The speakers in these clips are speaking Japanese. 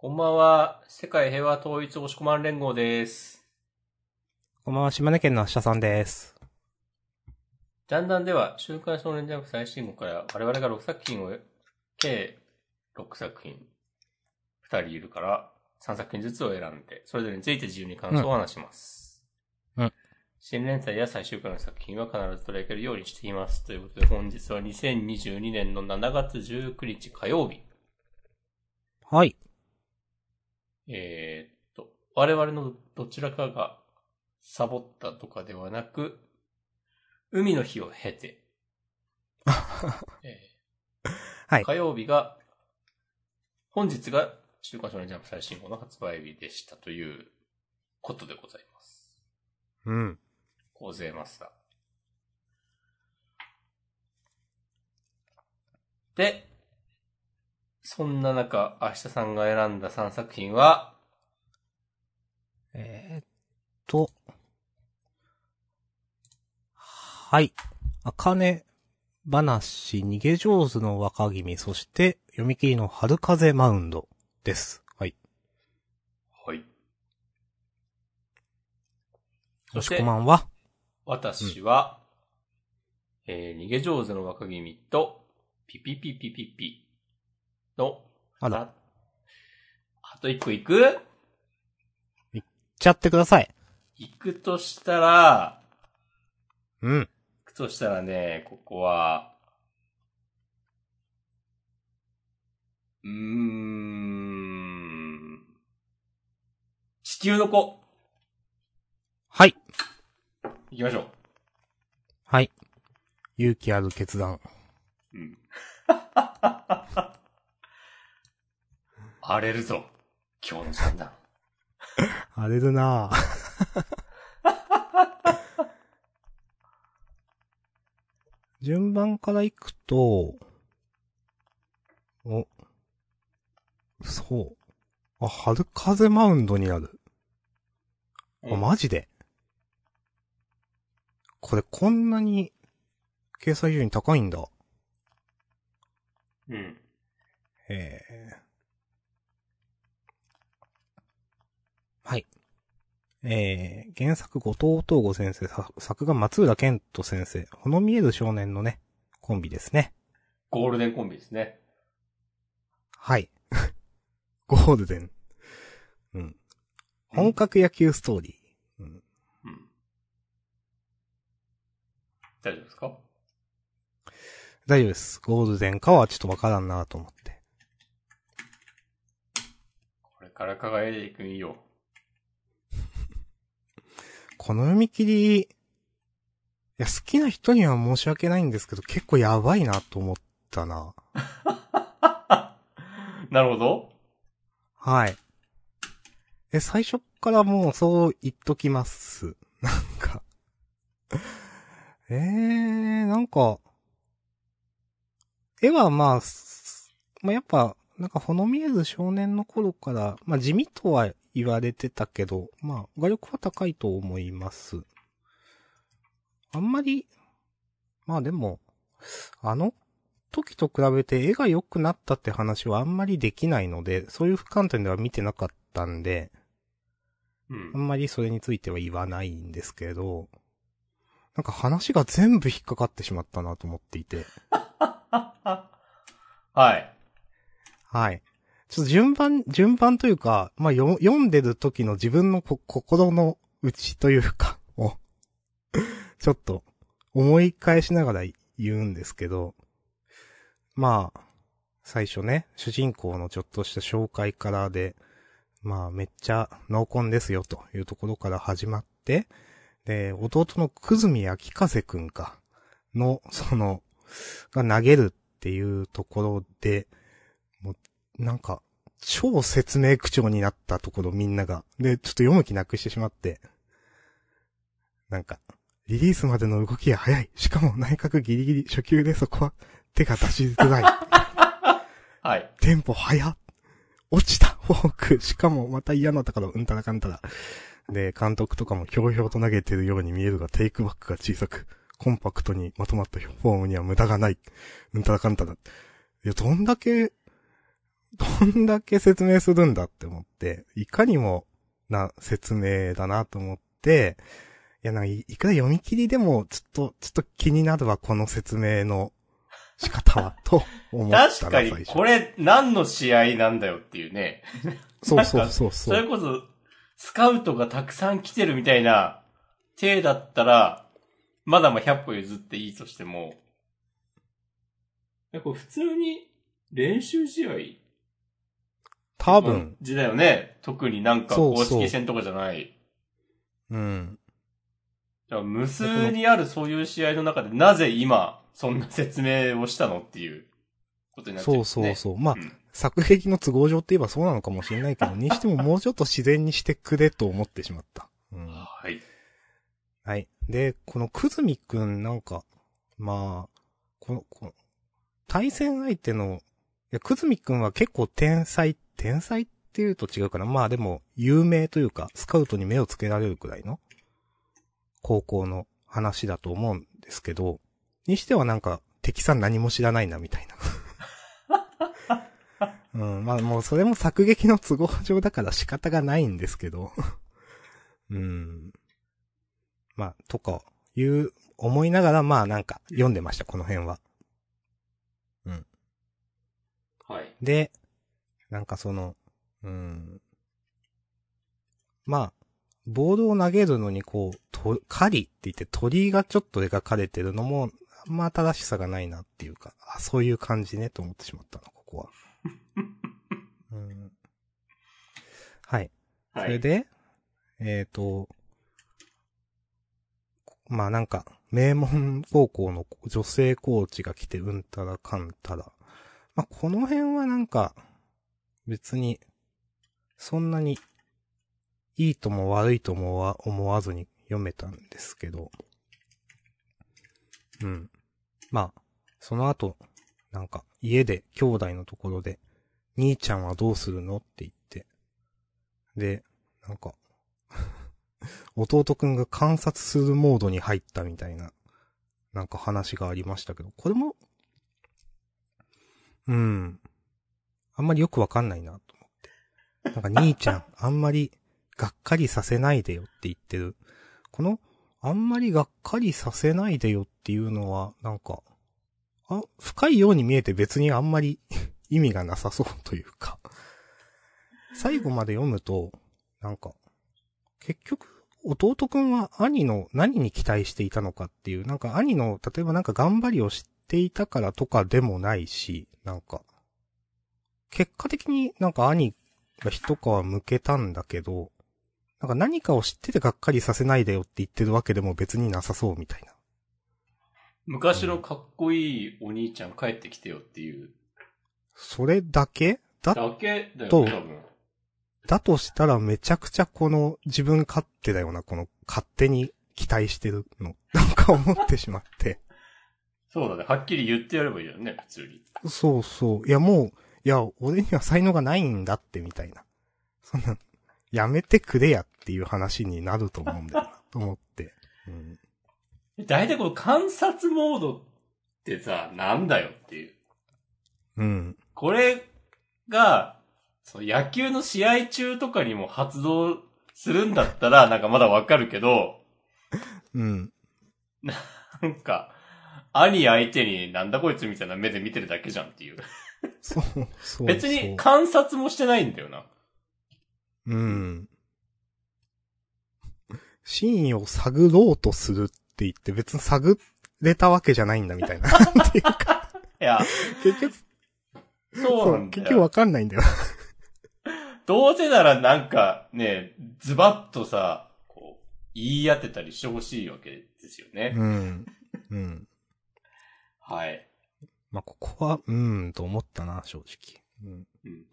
こんばんは。世界平和統一押し込まん連合です。こんばんは、島根県の明日さんです。ジャンダンでは、週刊少年ジャンプ最新号から我々が6作品を、計6作品、2人いるから3作品ずつを選んで、それぞれについて自由に感想を話します。うんうん新連載や最終回の作品は必ず取り上げるようにしています。ということで本日は2022年の7月19日火曜日。はい。えーっと、我々のどちらかがサボったとかではなく、海の日を経て、えーはい火曜日が、本日が週刊少年ジャンプ最新号の発売日でしたということでございます。うん。構成マスター。で、そんな中、明日さんが選んだ3作品は、えー、っと。はい。あかね話、逃げ上手の若君、そして、読み切りの春風マウンドです。はい。はい。そよしこまんは私は、えー逃げ上手の若君と、ピピピピピピの、あら、あと一個行く？いっちゃってください。行くとしたら、うん。行くとしたらね、ここは、うーん、地球の子、はい。行きましょはい。勇気ある決断。う。うん。荒れるぞ、今日の三段。荒れるなぁ。順番から行くと、お、そう。あ、春風マウンドになる。あ、マジで？これこんなに、掲載順位高いんだ。うん。へえ。はい。えー、原作後藤東吾先生、さ作が松浦健人先生、ほの見える少年のね、コンビですね。ゴールデンコンビですね。はい。ゴールデン。うん。本格野球ストーリー。うん。うん。大丈夫ですか？大丈夫です。ゴールデンかはちょっとわからんなと思って。これから輝いていくんよ。この読み切り、いや、好きな人には申し訳ないんですけど、結構やばいなと思ったな。なるほど。はい。え、最初っからもうそう言っときます。なんか。えー、なんか、絵はまあ、すまあやっぱ、なんかほの見える少年の頃から、まあ地味とは言われてたけど、まあ画力は高いと思います。あんまり、まあでも、あの時と比べて絵が良くなったって話はあんまりできないので、そういう観点では見てなかったんで、うんあ。んまりそれについては言わないんですけど、なんか話が全部引っかかってしまったなと思っていて。はい。はい。ちょっと順番、順番というか、まあ、読んでる時の自分の心の内というか、を、ちょっと思い返しながら言うんですけど、まあ、最初ね、主人公のちょっとした紹介からで、まあ、めっちゃ濃紺ですよというところから始まって、で、弟のくずみ秋風くんか、の、その、が投げるっていうところで、もう、なんか、超説明口調になったところみんなが。で、ちょっと読む気なくしてしまって。なんか、リリースまでの動きが早い。しかも内角ギリギリ初級でそこは手が出しづらい。はい。テンポ早っ。落ちたフォーク。しかもまた嫌なったからうんたらかんたら。で、監督とかもひょうひょうと投げてるように見えるがテイクバックが小さく、コンパクトにまとまったフォームには無駄がない。うんたらかんたら。いや、どんだけ、どんだけ説明するんだって思って、いかにもな説明だなと思って、いや、なんかい、いくら読み切りでも、ちょっと、ちょっと気になるわ、この説明の仕方は、と 思ったら確かにこれ何の試合なんだよっていうね。そうそうそうそそう。れこそ、スカウトがたくさん来てるみたいな、体だったら、まだまあ100歩譲っていいとしても、えこれ普通に練習試合多分、時だよね。特になんか公そうそう式戦とかじゃない。うん。じゃあ無数にあるそういう試合の中で、なぜ今、そんな説明をしたのっていうことになっちゃう、そうね。そうそう。まあ、うん作劇の都合上って言えばそうなのかもしれないけど、にしてももうちょっと自然にしてくれと思ってしまった。うん。はい。はい。で、このくずみくんなんか、まあ、この、この対戦相手の、いや、くずみくんは結構天才、天才っていうと違うかな。まあでも、有名というか、スカウトに目をつけられるくらいの、高校の話だと思うんですけど、にしてはなんか、敵さん何も知らないな、みたいな。うん、まあもうそれも作劇の都合上だから仕方がないんですけど。うん。まあ、とか、いう、思いながら、まあなんか、読んでました、この辺は。はい。で、なんかその、うん。まあ、ボールを投げるのにこう、と、狩りって言って鳥がちょっと描かれてるのも、あんま新しさがないなっていうか、あ、そういう感じね、と思ってしまったな、ここは。うん、はい。そはい。れで、えっ、と、まあなんか、名門高校の女性コーチが来てうんたらかんたら。まあこの辺はなんか、別に、そんなに、いいとも悪いともは思わずに読めたんですけど。うん。まあ、その後、なんか、家で兄弟のところで、兄ちゃんはどうするのって言って。で、なんか、弟くんが観察するモードに入ったみたいな、なんか話がありましたけど、これも、うん、あんまりよくわかんないなと思って。なんか兄ちゃん、あんまりがっかりさせないでよって言ってる。この、あんまりがっかりさせないでよっていうのは、なんか、あ、深いように見えて別にあんまり意味がなさそうというか。最後まで読むと、なんか、結局、弟くんは兄の何に期待していたのかっていう、なんか兄の、例えばなんか頑張りを知っていたからとかでもないし、なんか、結果的になんか兄が一皮向けたんだけど、なんか何かを知っててがっかりさせないでよって言ってるわけでも別になさそうみたいな。昔のかっこいいお兄ちゃん帰ってきてよっていう。それだけ？だ、だけだよとね、多分。だとしたらめちゃくちゃこの自分勝手だよな、この勝手に期待してるの。なんか思ってしまって。そうだね。はっきり言ってやればいいよね、普通に。そうそう。いやもう、いや、俺には才能がないんだってみたいな。そんな、やめてくれやっていう話になると思うんだよな、と思って。うん。大体この観察モードってさ、なんだよっていう。うん。これが、その野球の試合中とかにも発動するんだったら、なんかまだわかるけど、うん。なんか、兄相手になんだこいつみたいな目で見てるだけじゃんっていう。そう、そう。別に観察もしてないんだよな。うん。真意を探ろうとするって言って別に探れたわけじゃないんだみたいな。っていうか、いや、結局、そうなんだよ。結局わかんないんだよ。どうせならなんかね、ズバッとさ、こう、言い当てたりしてほしいわけですよね。うん。うん。はい。まあ、ここは、うーん、と思ったな、正直。うん。うん。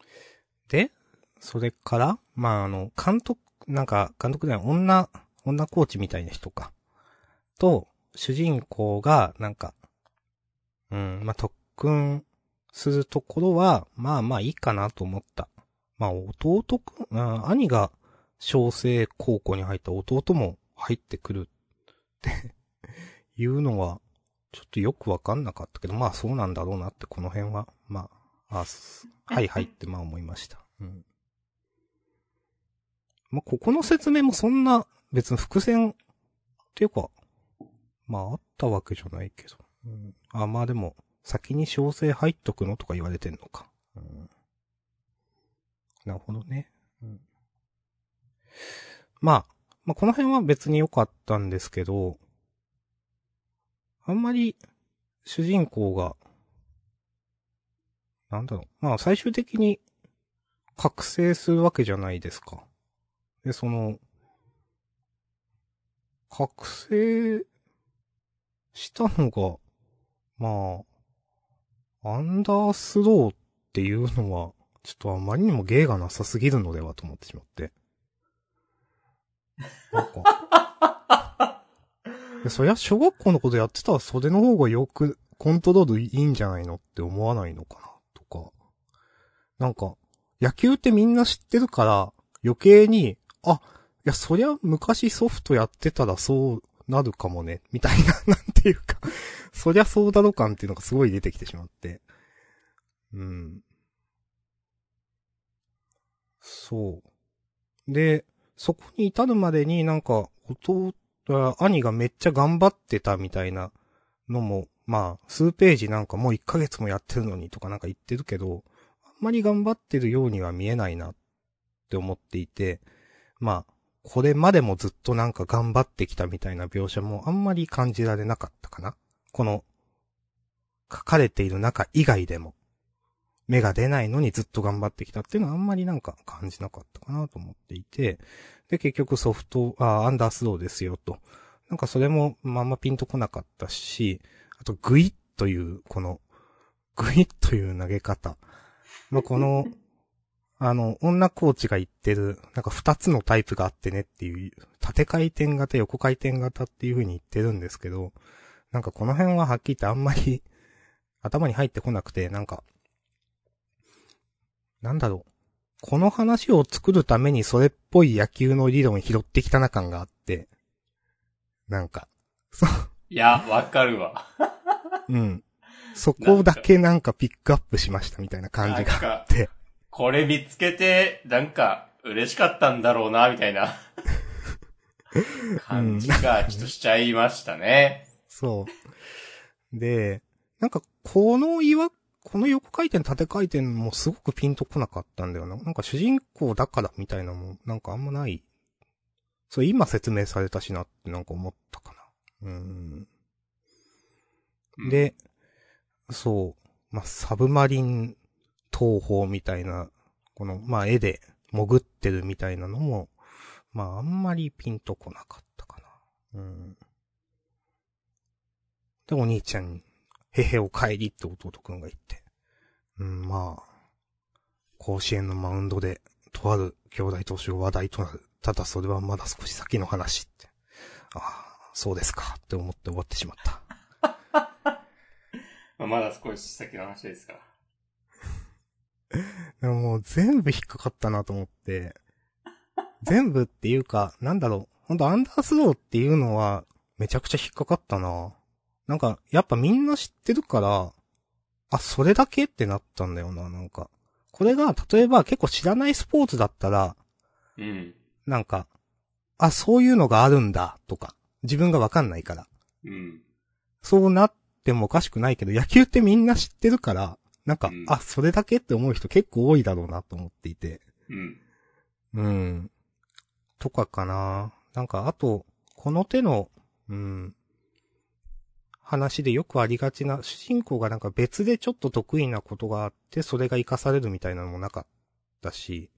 で、それから、まあ、あの、監督、なんか、監督では女、女コーチみたいな人か。と、主人公が、なんか、うん、まあ、特訓するところは、まあまあいいかなと思った。まあ、弟くん、あ兄が小生高校に入った弟も入ってくるっていうのは、ちょっとよくわかんなかったけど、まあそうなんだろうなって、この辺は、まあ、あ、はいはいってまあ思いました。うん。まあ、ここの説明もそんな別に伏線っていうか、まああったわけじゃないけど。うん、あ、まあでも、先に小生入っとくのとか言われてんのか。うん、なるほどね。うん、まあ、まあこの辺は別に良かったんですけど、あんまり主人公が、なんだろう。まあ最終的に覚醒するわけじゃないですか。で、その、覚醒したのが、まあ、アンダースローっていうのは、ちょっとあまりにも芸がなさすぎるのではと思ってしまって。なんか。でそりゃ小学校のことやってたらそれの方がよくコントロールいいんじゃないのって思わないのかなとか。なんか、野球ってみんな知ってるから余計に、あ、いや、そりゃ昔ソフトやってたらそうなるかもね、みたいな、なんていうか、そりゃそうだろ感っていうのがすごい出てきてしまって。うん。そう。で、そこに至るまでになんか、弟、兄がめっちゃ頑張ってたみたいなのも、まあ、数ページなんかもう1ヶ月もやってるのにとかなんか言ってるけど、あんまり頑張ってるようには見えないなって思っていて、まあ、これまでもずっとなんか頑張ってきたみたいな描写もあんまり感じられなかったかな。この、書かれている中以外でも、芽が出ないのにずっと頑張ってきたっていうのはあんまりなんか感じなかったかなと思っていて、で、結局ソフト、あ、アンダースローですよと。なんかそれもまあんまピンとこなかったし、あとグイッという、この、グイッという投げ方。まあ、この、あの、女コーチが言ってる、なんか二つのタイプがあってねっていう、縦回転型、横回転型っていう風に言ってるんですけど、なんかこの辺ははっきり言ってあんまり頭に入ってこなくて、なんか、なんだろう。この話を作るためにそれっぽい野球の理論拾ってきたな感があって、なんか、そう、いや、わかるわ。うん。そこだけなんかピックアップしましたみたいな感じがあって、これ見つけて、なんか、嬉しかったんだろうな、みたいな 感じが、ちょっとしちゃいましたね。そう。で、なんかこの岩、この横回転縦回転もすごくピンとこなかったんだよな。なんか主人公だからみたいなのもなんかあんまない。それ今説明されたしなってなんか思ったかな。うん。で、そう、まあ、サブマリン東方みたいな、この、まあ、絵で潜ってるみたいなのも、まあ、あんまりピンとこなかったかな。うん。で、お兄ちゃん、へへお帰りって弟くんが言って。うん、まあ、甲子園のマウンドで、とある兄弟投手が話題となる。ただそれはまだ少し先の話って。ああ、そうですかって思って終わってしまった。まだ少し先の話ですから。でももう全部引っかかったなと思って。全部っていうか、なんだろう。ほんとアンダースローっていうのは、めちゃくちゃ引っかかったな。なんか、やっぱみんな知ってるから、あ、それだけってなったんだよな、なんか。これが、例えば結構知らないスポーツだったら、うん。なんか、あ、そういうのがあるんだ、とか。自分がわかんないから。うん。そうなってもおかしくないけど、野球ってみんな知ってるから、なんか、うんあ、それだけって思う人結構多いだろうなと思っていて。うん。うん。とかかな。なんか、あと、この手の、うん。話でよくありがちな、主人公がなんか別でちょっと得意なことがあって、それが活かされるみたいなのもなかったし、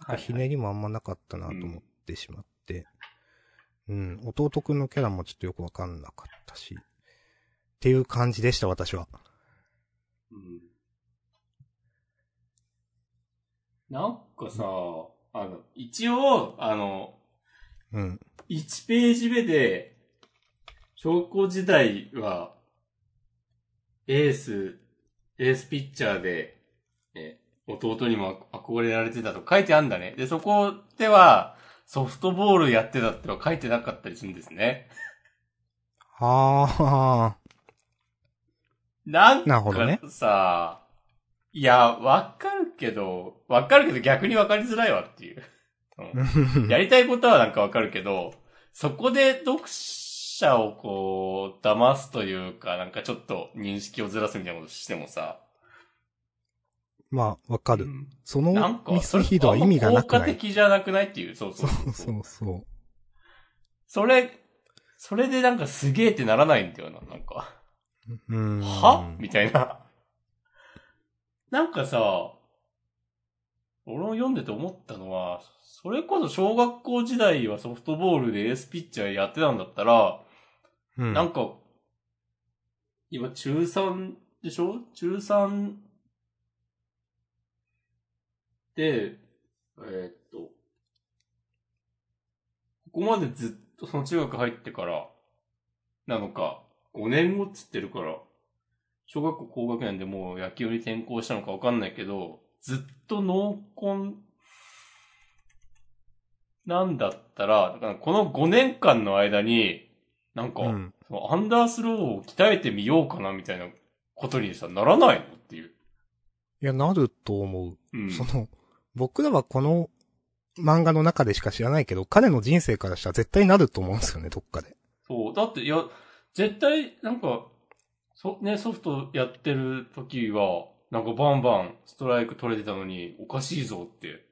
なんかひねりもあんまなかったなと思ってしまって。うん、弟くんのキャラもちょっとよくわかんなかったし。っていう感じでした、私は。うん。なんかさ、あの、一応、あの、うん。1ページ目で、小学校時代は、エース、エースピッチャーで、ね、弟にも憧れられてたと書いてあんだね。で、そこでは、ソフトボールやってたっては書いてなかったりするんですね。はあ、なんなるほどねかさ、いや、わかるけど、わかるけど逆にわかりづらいわっていう。うん やりたいことはなんかわかるけど、そこで読者をこう、騙すというか、なんかちょっと認識をずらすみたいなことしてもさ。まあ、わかる。うんそのなんか、ミスヒードは意味がなく効果ない。的じゃなくないっていう。そうそそううそうそうそう。それ、それでなんかすげえってならないんだよな、なんか。ん。は？みたいな。なんかさ、俺も読んでて思ったのは、それこそ小学校時代はソフトボールでエースピッチャーやってたんだったら、うん。なんか、今中3でしょ？中3で、えーっと、ここまでずっとその中学入ってから、なのか、5年後っつってるから、小学校高学年でもう野球に転校したのかわかんないけど、ずっと濃紺なんだったら、だからこの5年間の間に、なんか、うん。そのアンダースローを鍛えてみようかなみたいなことにさ、ならないの？っていう。いや、なると思う。うん。その、僕らはこの漫画の中でしか知らないけど、彼の人生からしたら絶対なると思うんですよね、どっかで。そう。だって、いや、絶対、なんか、そ、ね、ソフトやってる時は、なんかバンバンストライク取れてたのに、おかしいぞって、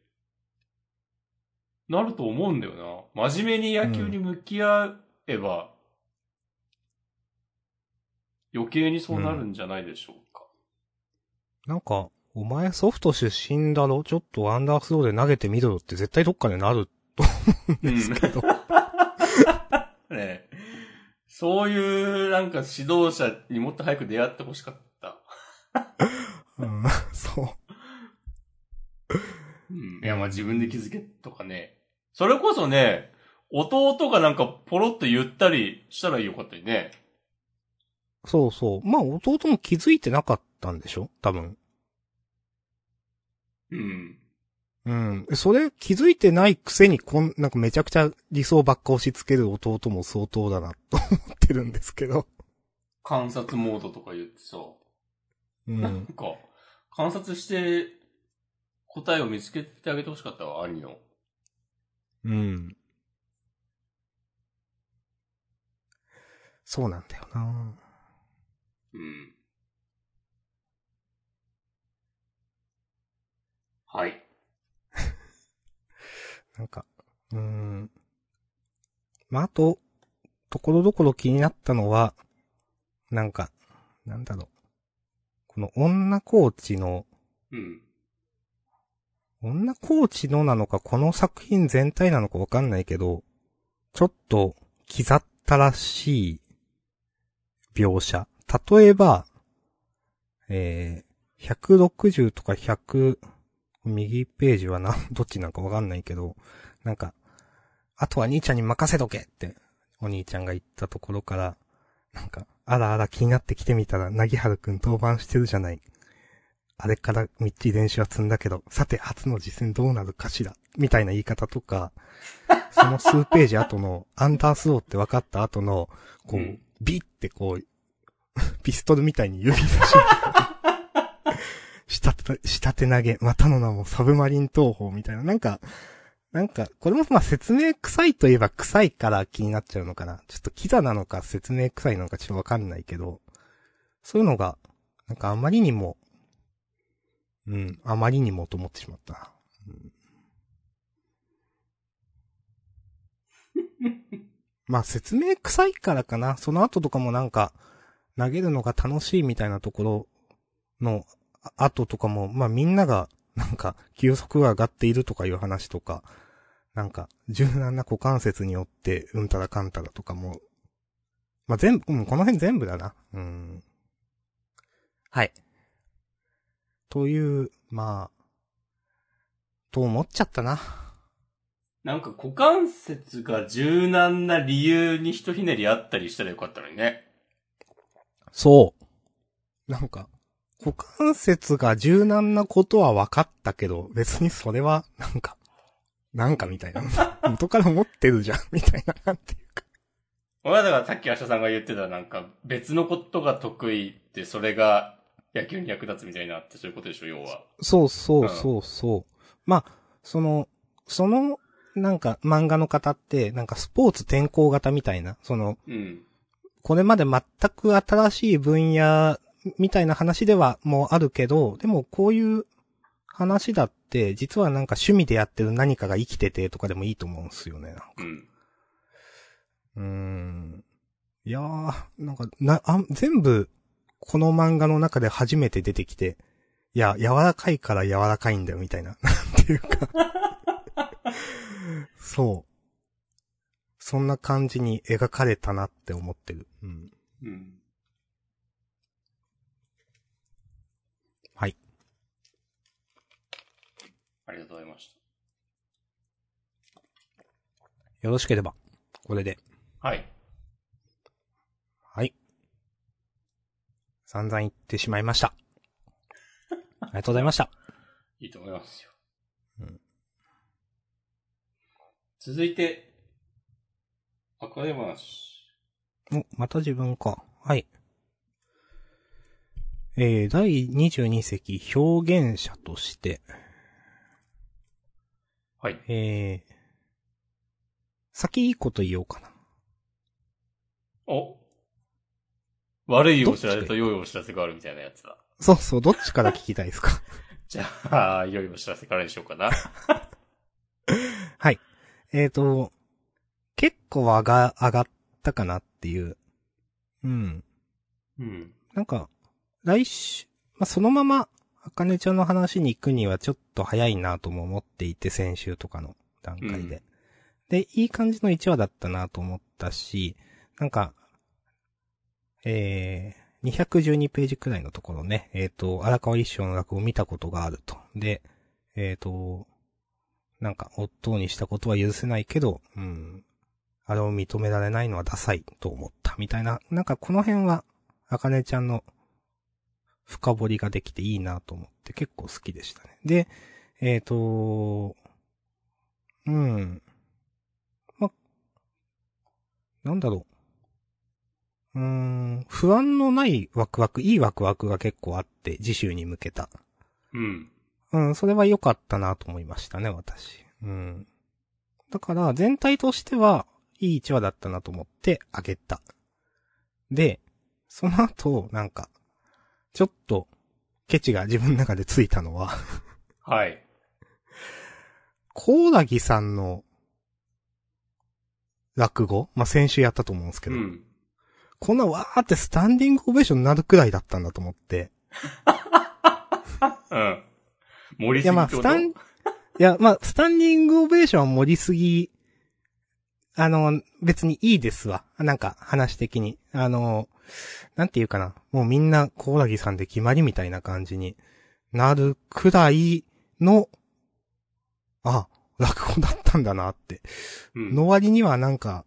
なると思うんだよな。真面目に野球に向き合えば、余計にそうなるんじゃないでしょうか。なんか、お前ソフト出身だろ？ちょっとアンダースローで投げてみろよって絶対どっかでなると思うんですけど。ねえそういう、なんか指導者にもっと早く出会ってほしかった。うん、そう。うん。いや、まあ自分で気づけとかね。それこそね、弟がなんかポロッと言ったりしたらよかったりね。そうそう。まあ弟も気づいてなかったんでしょ？多分。うん。うん。それ気づいてないくせにこん、なんかめちゃくちゃ理想ばっか押し付ける弟も相当だなと思ってるんですけど。観察モードとか言ってさ、うなんん。か、観察して答えを見つけてあげてほしかったわ、兄の。うん。そうなんだよなうん。はい。なんか、うーん。まあ、あと、ところどころ気になったのは、なんか、なんだろう。この女コーチの、うん。女コーチのなのか、この作品全体なのかわかんないけど、ちょっと、刻ったらしい描写。例えば、えー、160とか100、右ページはな、どっちなんかわかんないけど、なんか、あとは兄ちゃんに任せとけって、お兄ちゃんが言ったところから、なんか、あらあら気になって来てみたら、なぎはるくん登板してるじゃない。あれからみっちり練習は積んだけど、さて初の実践どうなるかしらみたいな言い方とか、その数ページ後の、アンダースローって分かった後の、こう、うんビってこう、ピストルみたいに指差し、下手、下手投げ、またの名もサブマリン投法みたいな、なんか、なんか、これもまあ説明臭いといえば臭いから気になっちゃうのかな。ちょっとキザなのか説明臭いのかちょっとわかんないけど、そういうのが、なんかあまりにも、うん、あまりにもと思ってしまった。うんまあ説明臭いからかな。その後とかもなんか、投げるのが楽しいみたいなところのあ後とかも、まあみんなが、なんか、球速が上がっているとかいう話とか、なんか、柔軟な股関節によって、うんたらかんたらとかも、まあ全部、うん、この辺全部だな。うん。はい。という、まあ、と思っちゃったな。なんか股関節が柔軟な理由にひとひねりあったりしたらよかったのにね。そう。なんか、股関節が柔軟なことは分かったけど、別にそれは、なんか、なんかみたいな。元から持ってるじゃん、みたいな、なんていうか。俺はだからさっき明日さんが言ってたなんか別のことが得意ってそれが野球に役立つみたいなってそういうことでしょ、要は。そうそうそうそう。まあ、その、その、なんか漫画の方って、なんかスポーツ転向型みたいな、その、うん。これまで全く新しい分野みたいな話ではもうあるけど、でもこういう話だって、実はなんか趣味でやってる何かが生きててとかでもいいと思うんですよね。うん。うーん。いやー、なんか、な、あ、全部、この漫画の中で初めて出てきて、いや、柔らかいから柔らかいんだよ、みたいな。なんていうか。そう。そんな感じに描かれたなって思ってる。うん。うん。はい。ありがとうございましよろしければ、これで。た。はい。はい。散々言ってしまいました。ありがとうございました。いいと思いますよ。うん続いて、あかね話。お、また自分か。はい。えー、第22席表現者として、はい。えー、先いいこと言おうかな。お悪いお知らせと良いお知らせがあるみたいなやつだ。そうそう、どっちから聞きたいですか？じゃあ、良いお知らせからにしようかな。はい。えーと、結構上が、上がったかなっていう。うん。うん。なんか、来週、まあ、そのまま、あかねちゃんの話に行くにはちょっと早いなとも思っていて、先週とかの段階で。うんで、いい感じの1話だったなと思ったし、なんか、えー、212ページくらいのところね、えっ、と、荒川一生の落語を見たことがあると。で、えっ、と、なんか、夫にしたことは許せないけど、うん、あれを認められないのはダサいと思った、みたいな、なんかこの辺は、あかねちゃんの深掘りができていいなと思って結構好きでしたね。で、えっ、と、うん。ま、なんだろう。うーん、不安のないワクワク、いいワクワクが結構あって、次週に向けた。うん。うん、それは良かったなと思いましたね、私。うん。だから、全体としては、いい1話だったなと思ってあげた。で、その後、なんか、ちょっと、ケチが自分の中でついたのは、はい。コーラギさんの、落語？まあ、先週やったと思うんですけど、うん。こんなわーってスタンディングオベーションになるくらいだったんだと思って。うん。盛りいや、まあ、すぎってこと？スタン、いや、まあ、スタンディングオベーションは盛りすぎ、あの、別にいいですわ。なんか、話的に。あの、なんていうかな。もうみんな、コーラギさんで決まりみたいな感じになるくらいの、あ、落語だったんだなって。うん。の割にはなんか、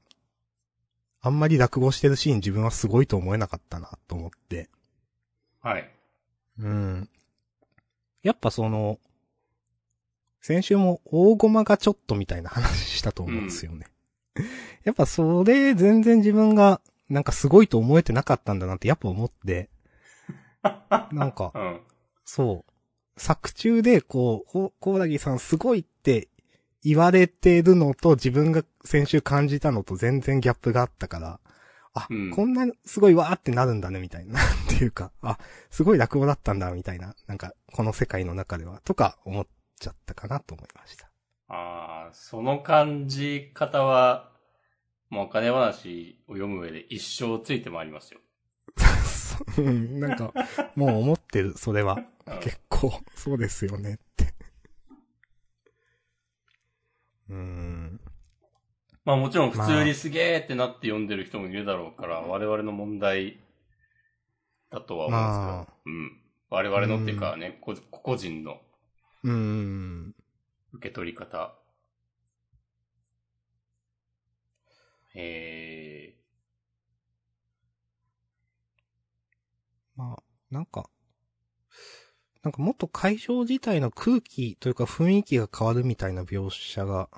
あんまり落語してるシーン自分はすごいと思えなかったなと思って。はい。うん。やっぱその、先週も大駒がちょっとみたいな話したと思うんですよね。やっぱそれ全然自分がなんかすごいと思えてなかったんだなってやっぱ思って、なんか う、ん。そう。作中でこう、ココーラギさんすごいって言われてるのと自分が先週感じたのと全然ギャップがあったから、あ、うんこんなすごいわーってなるんだね、みたいな。なんていうか、あ、すごい落語だったんだ、みたいな。なんか、この世界の中では、とか思っちゃったかなと思いました。ああ、その感じ方は、もうお金話を読む上で一生ついて回りますよ。うん、なんか、もう思ってる、それは。うん結構、そうですよねって。うーん。まあもちろん普通にすげーってなって読んでる人もいるだろうから、我々の問題だとは思うんですけど、まあうん。我々のっていうかね、こ個人のうーん。受け取り方。えまあ、なんか、なんかもっと会場自体の空気というか雰囲気が変わるみたいな描写が、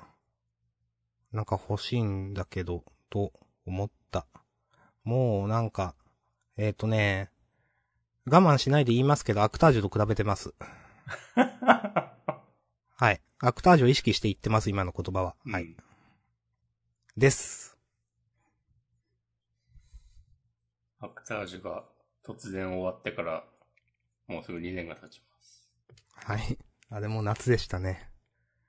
なんか欲しいんだけど、と思った。もうなんか、えっ、とね、我慢しないで言いますけど、アクタージュと比べてます。はい。アクタージュを意識して言ってます、今の言葉は。はい。うんです。アクタージュが突然終わってから、もうすぐ2年が経ちます。はい。あれも夏でしたね。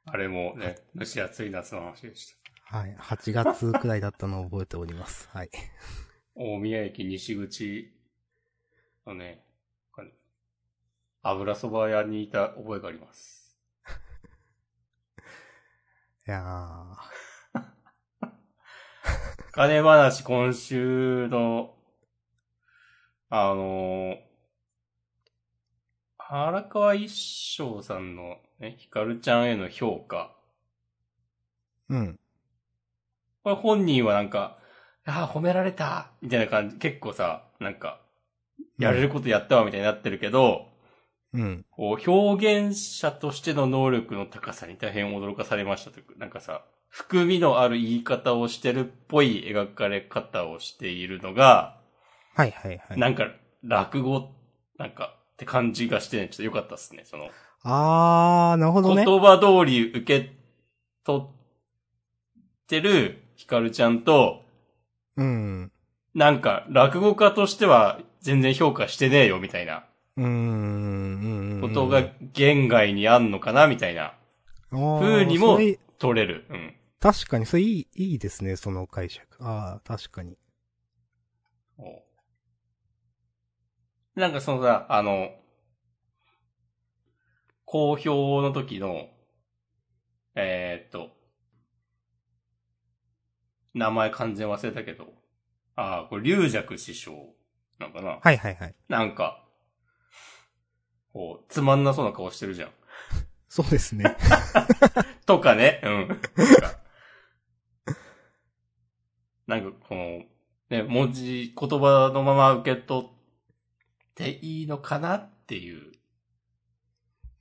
あれもね、蒸し暑い夏の話でした。はい。8月くらいだったのを覚えております。はい。大宮駅西口のね、油そば屋にいた覚えがあります。いやー。金話今週の、あのー荒川一生さんのね、ヒカルちゃんへの評価。うん。これ本人はなんか、ああ、褒められたみたいな感じ、結構さ、なんか、やれることやったわみたいになってるけど、うん。こう表現者としての能力の高さに大変驚かされましたというか。なんかさ、含みのある言い方をしてるっぽい描かれ方をしているのが、はいはいはい。なんか、落語、なんか、って感じがして、ちょっと良かったですね。その、あー、なるほどね。言葉通り受け取ってるヒカルちゃんと、うん。なんか、落語家としては全然評価してねえよ、みたいな。ことが言外にあんのかな、みたいな、風にも取れる。うん。確かに、それいい、いいですね、その解釈。あー、確かに。おなんかそのさ、あの、公表の時の、えー、っと、名前完全忘れたけど、ああ、これ、龍尺師匠なんかな、はいはいはい。なんか、こう、つまんなそうな顔してるじゃん。そうですね。とかね、うん。なんか、この、ね、文字、言葉のまま受け取っていいのかなっていう、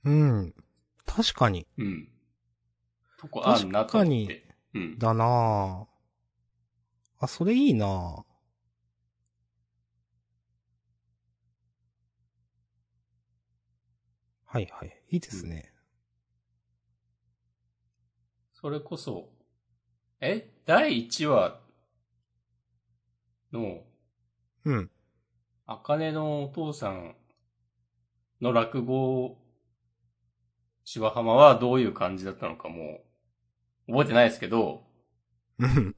うん。確かに。うん。とこあるなと思っ確かにて。うん。だなぁ。あ、それいいなはいはい。いいですね。それこそ、え？第1話の、うん。あかねのお父さんの落語、芝浜はどういう感じだったのかもう、覚えてないですけど、うん。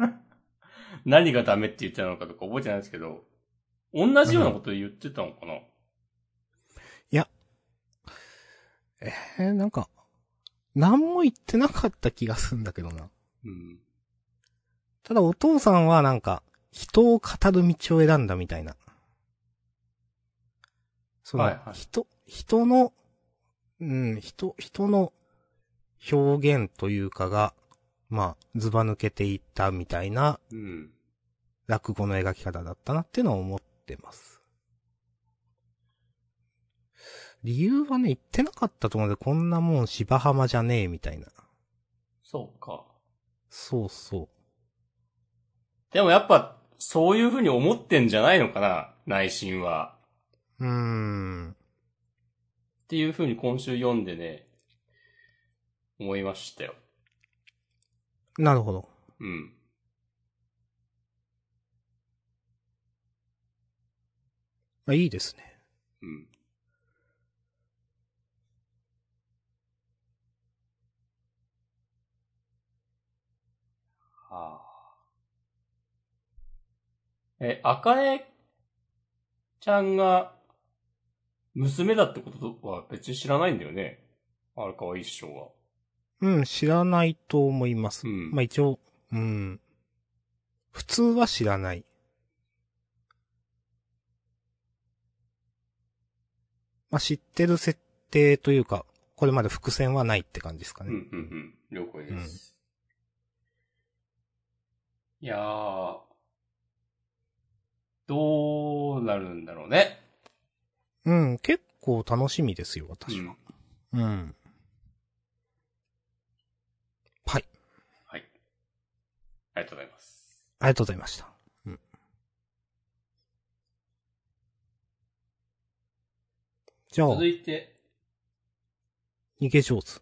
何がダメって言ってたのかとか覚えてないですけど、同じようなこと言ってたのかな、えー、なんか、何も言ってなかった気がするんだけどな。うん。ただお父さんはなんか、人を語る道を選んだみたいな。その、はいはい人、人の、うん、人、人の表現というかが、まあ、ずば抜けていったみたいなうん。落語の描き方だったなっていうのは思ってます。理由はね、言ってなかったと思うので、こんなもん芝浜じゃねえみたいな。そうか。そうそう。でもやっぱ、そういうふうに思ってんじゃないのかな内心は。うーん。っていうふうに今週読んでね、思いましたよ。なるほど。うん。あいいですね。うん。はあ。え、あかねちゃんが娘だってことは別に知らないんだよね？荒川一生は。うん、知らないと思います。うんまあ一応、うん。普通は知らない。まあ知ってる設定というか、これまで伏線はないって感じですかうん、うね。ん、うん。了解です。いやー、どうなるんだろうね。うん、結構楽しみですよ、私は。うん。はい。はい。ありがとうございます。ありがとうございました。じゃあ、続いて逃げ上手。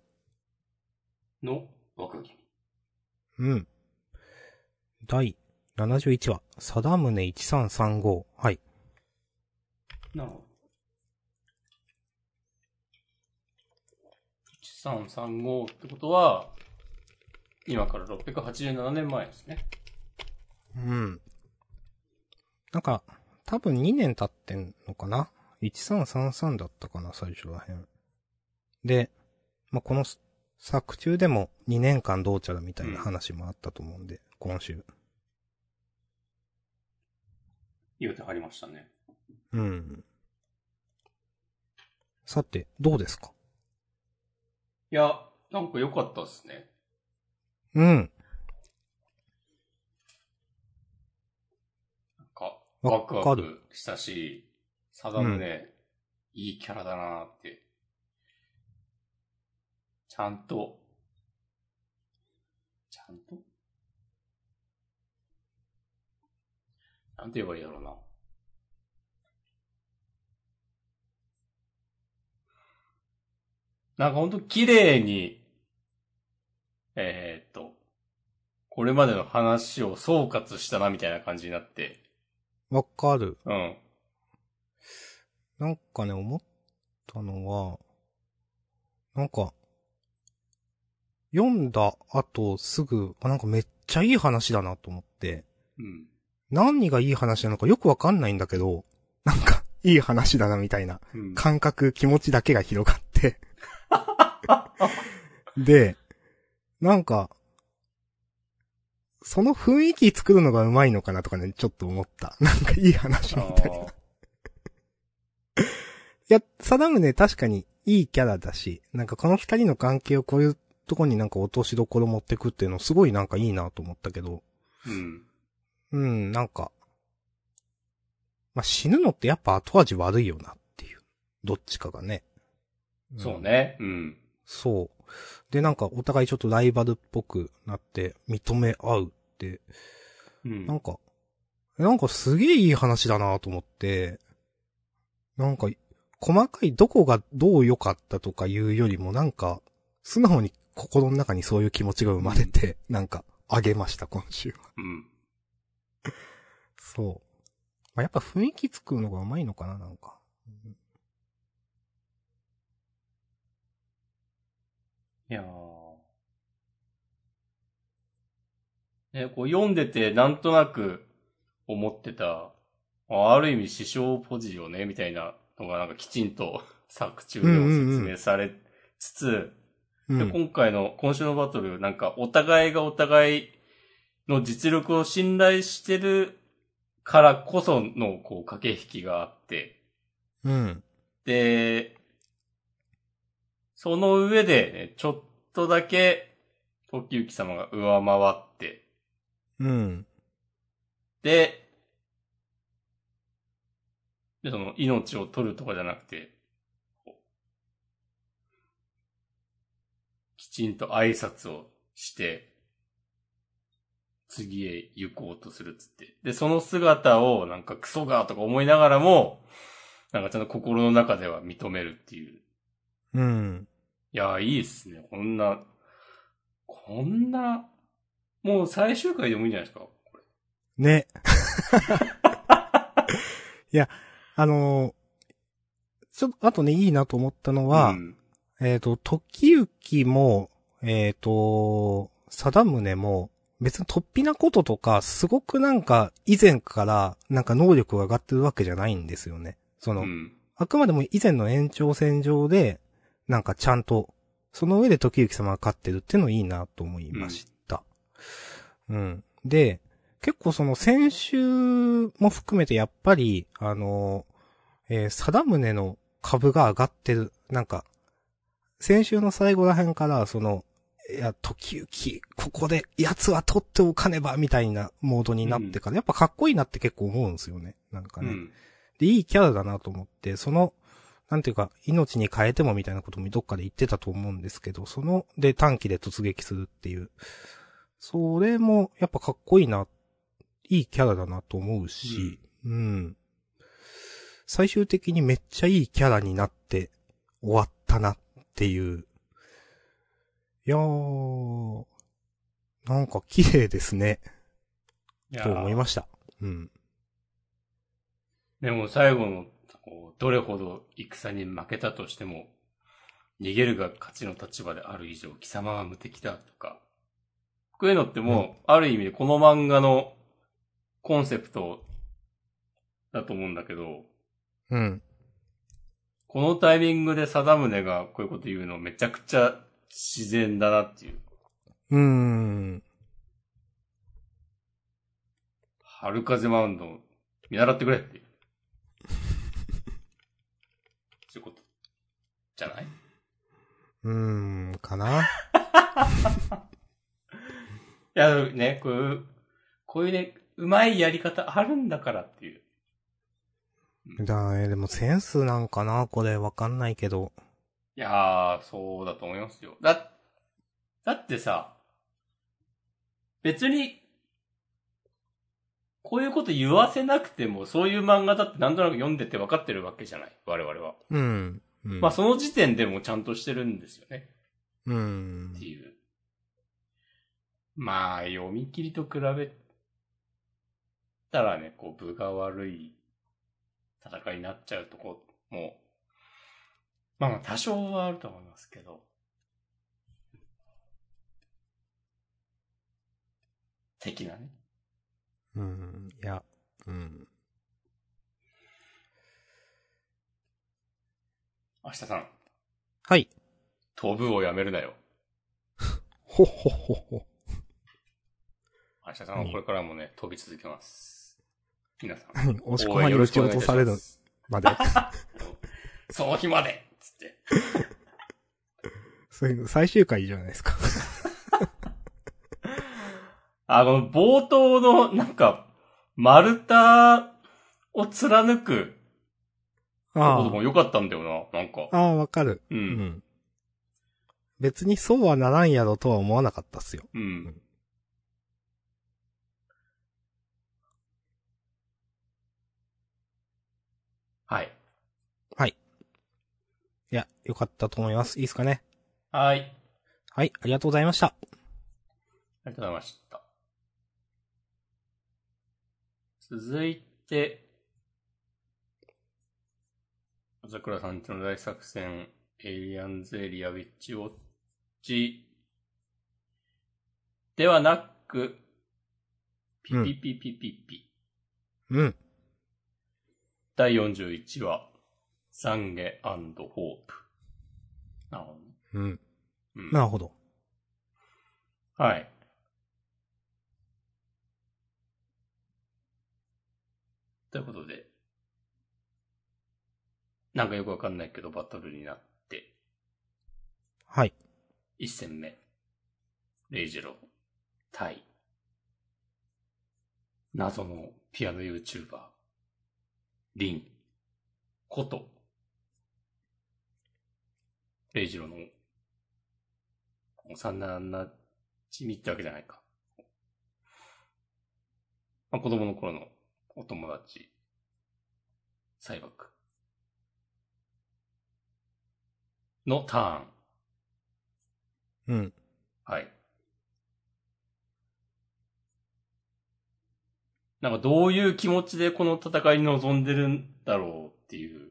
の若君。うん。第71話、貞宗1335。はい。なるほど。1335ってことは、今から687年前ですね。うん。なんか、多分2年経ってんのかな ?1333 だったかな、最初らへん。で、まあ、この作中でも2年間どうちゃらみたいな話もあったと思うんで、今週。言うてはりましたね。うん。さて、どうですか？いや、なんか良かったですね。うん。なんか、わワクワクしたし、サダムね、いいキャラだなって。ちゃんと、ちゃんと？なんて言えばいいだろうな。なんかほんと綺麗に、えーっと、これまでの話を総括したなみたいな感じになって、わかる。うん。なんかね、思ったのは、なんか、読んだ後すぐ、あ、なんかめっちゃいい話だなと思って、うん。何がいい話なのかよくわかんないんだけど、なんか、いい話だなみたいなうん。感覚、気持ちだけが広がって。で、なんか、その雰囲気作るのがうまいのかなとかね、ちょっと思った。なんかいい話みたいな。いあや、サダムね、確かにいいキャラだし、なんかこの二人の関係をこういうとこになんか落としどころ持ってくっていうのすごいなんかいいなと思ったけど、ーうん。うん、なんか、まあ、死ぬのってやっぱ後味悪いよなっていう。どっちかがね。んそう。ね。うん。そう。で、なんかお互いちょっとライバルっぽくなって認め合うって、うん。なんか、なんかすげえいい話だなと思って、なんか、細かいどこがどう良かったとかいうよりもなんか、素直に心の中にそういう気持ちが生まれて、なんか、あげました、今週は。うん。そう。まあ、やっぱ雰囲気作るのがうまいのかな、なんか。いやー。ね、こう読んでてなんとなく思ってた、あある意味師匠ポジよね、みたいなのがなんかきちんと 作中でも説明されつつ、でうん。今回の、今週のバトル、なんかお互いがお互いの実力を信頼してるからこそのこう駆け引きがあって、うん。で、その上で、ね、ちょっとだけ、時行様が上回って、うん。で、で、その、命を取るとかじゃなくて、きちんと挨拶をして、次へ行こうとするっつって。で、その姿をなんかクソがとか思いながらも、なんかちゃんと心の中では認めるっていう。うん。いやー、いいっすね。こんな、こんな、もう最終回でもいいんじゃないですか？ね。いや、あのーちょっと、あとね、いいなと思ったのは、うんえっ、と、時行も、えっ、と、貞宗も、別に突飛なこととか、すごくなんか、以前から、なんか能力が上がってるわけじゃないんですよね。その、うん。あくまでも以前の延長線上で、なんかちゃんと、その上で時行様が勝ってるっていうのいいなと思いました。うん。で、結構その先週も含めてやっぱり、あの、えー、貞宗の株が上がってる。なんか、先週の最後ら辺から、その、いや、時行、ここで奴は取っておかねば、みたいなモードになってから、やっぱかっこいいなって結構思うんですよね。なんかね。うん。で、いいキャラだなと思って、その、なんていうか、命に変えてもみたいなこともどっかで言ってたと思うんですけど、その、で短期で突撃するっていう。それも、やっぱかっこいいな、いいキャラだなと思うし、うん。最終的にめっちゃいいキャラになって終わったなっていう。いやー、なんか綺麗ですね、と思いーました。うん。でも最後の、どれほど戦に負けたとしても、逃げるが勝ちの立場である以上、貴様は無敵だとか。こういうのってもう、ある意味でこの漫画のコンセプトだと思うんだけど、うん。このタイミングで貞宗がこういうこと言うのめちゃくちゃ自然だなっていう。うーん。春風マウンド見習ってくれっていう。そういうこと。じゃない？うーん、かな？いや、ね、こういう、こういうね、うまいやり方あるんだからっていう。だね、でもセンスなんかな？これわかんないけど。いやー、そうだと思いますよ。だ、だってさ、別に、こういうこと言わせなくても、そういう漫画だってなんとなく読んでて分かってるわけじゃない？我々は。うん。うん、まあその時点でもちゃんとしてるんですよね。うんって。いう。まあ、読み切りと比べたらね、こう、分が悪い戦いになっちゃうとこも、まあまあ多少はあると思いますけど。的なね。うん。いや、うん。明日さん、はい。飛ぶをやめるなよ。ほっほっほっほ。明日さんはこれからもね、飛び続けます。皆さん。押し込まに撃ち落とされるまで。その日までつって。それ最終回じゃないですか。あの、冒頭の、なんか、丸太を貫くところも良かったんだよな、なんか。ああ、わかる。う。うんん。別にそうはならんやろとは思わなかったっすよ。うん。はい。いや、よかったと思います。いいっすかね？はい。はい、ありがとうございました。ありがとうございました。続いて、朝倉さんちの大作戦、エイリアンズエリアウィッチウォッチ、ではなく、ピピピピピピ、うん。第41話、懺悔ホープ。なるほどね。うん。うんなるほど。はい。ということで、なんかよくわかんないけどバトルになって、はい。一戦目、レイジロー、対、謎のピアノ YouTuber、リン、こと、レイジローの幼なじみってわけじゃないか。まあ、子供の頃のお友達、サイバクのターン。うん。はい。なんかどういう気持ちでこの戦いに臨んでるんだろうっていう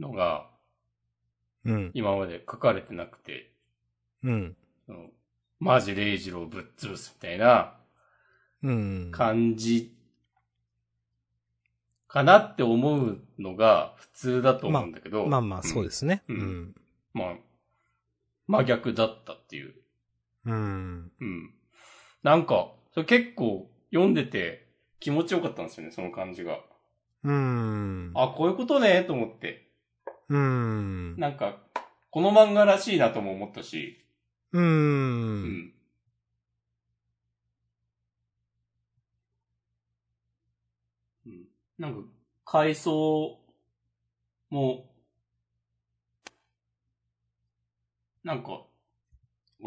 のがうん。今まで書かれてなくて、うん。そのマジレイジローぶっ潰すみたいなうん。感じかなって思うのが普通だと思うんだけど、まあまあ、そうですね。ううんん。まあ、真逆だったっていう。うん。うん。なんか、それ結構読んでて気持ちよかったんですよね、その感じが。うん。あ、こういうことね、と思って。うん。なんか、この漫画らしいなとも思ったし、う。うんん。うん。なんか、回想も、なんか、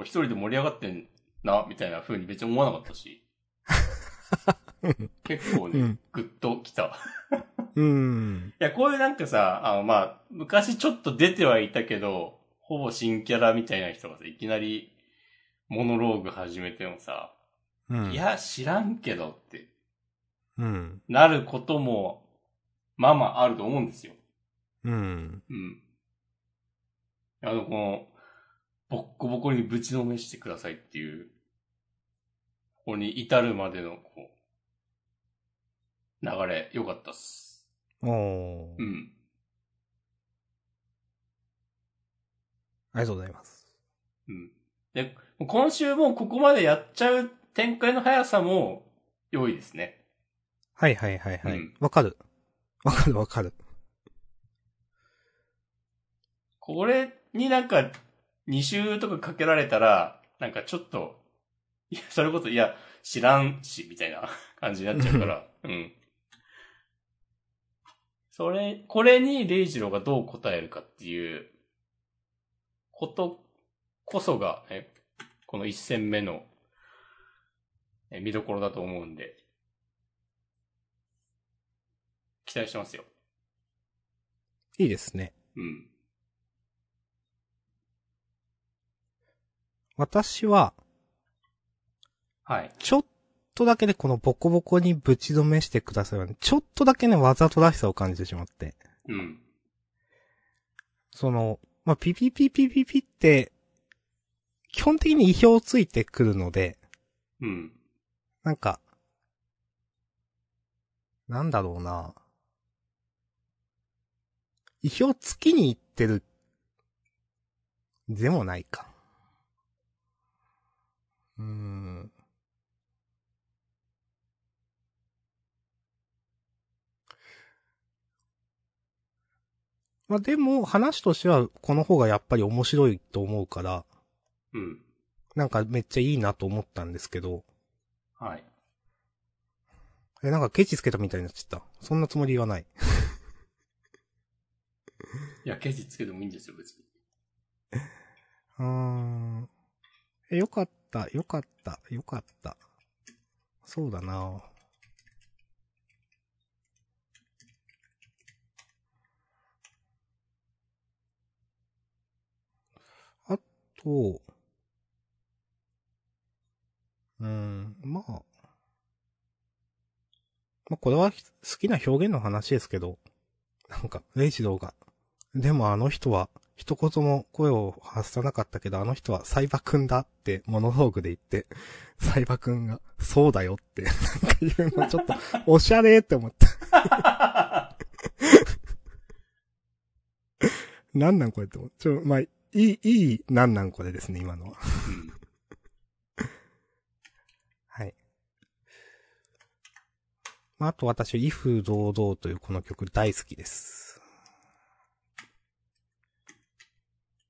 一人で盛り上がってんな、みたいな風に別に思わなかったし。結構ね、うんグッときた。うん。いや、こういうなんかさ、あの、まあ、昔ちょっと出てはいたけど、ほぼ新キャラみたいな人がさ、いきなり、モノローグ始めてもさ、うん。い、や、知らんけどって、うん。なることも、まあまああると思うんですよ。うん。うん。あの、この、ボッコボコにぶちのめしてくださいっていう、ここに至るまでの、こう、流れ、良かったっす。おー。うん。ありがとうございます。うん。で、今週もここまでやっちゃう展開の速さも良いですね。はいはいはいはいうん。わ、かる。わかるわかる。これになんか2週とかかけられたら、なんかちょっと、いや、それこそ、いや、知らんし、みたいな感じになっちゃうから、うん。それ、これにレイジローがどう答えるかっていうことこそが、ね、この一戦目のえ見どころだと思うんで、期待してますよ。いいですね。うん。私は、はい。ちょっとだけね、このボコボコにぶち止めしてくださいはね、ちょっとだけね、わざとらしさを感じてしまって。うん。その、まあ、ピピピピピピって、基本的に意表ついてくるので、うん。なんか、なんだろうな。意表つきに行ってる、でもないか。うーん。まあ、でも、話としては、この方がやっぱり面白いと思うから、うん。なんかめっちゃいいなと思ったんですけど、はい。え、なんかケチつけたみたいになっちゃった。そんなつもりはない。いや、ケチつけてもいいんですよ、別に。うーん。え、よかった、よかった、よかった。そうだなあと、うーん、まあ。まあ、これは好きな表現の話ですけど、なんか、レイジローが、でもあの人は、一言も声を発さなかったけど、あの人はサイバくんだってモノローグで言って、サイバくんが、そうだよって、なんか言うのちょっと、おしゃれって思った。なんなんこれって思う。ちょ、まあ、いい、いい、なんなんこれですね、今のは。うん。はい。まあ、あと私、威風堂々というこの曲大好きです。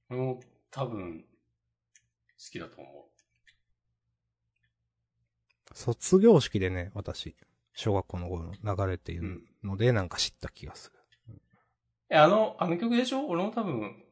これも多分、好きだと思卒業式でね、私、小学校の頃の流れているので、なんか知った気がする。う。え、あの、あの曲でしょ？俺も多分、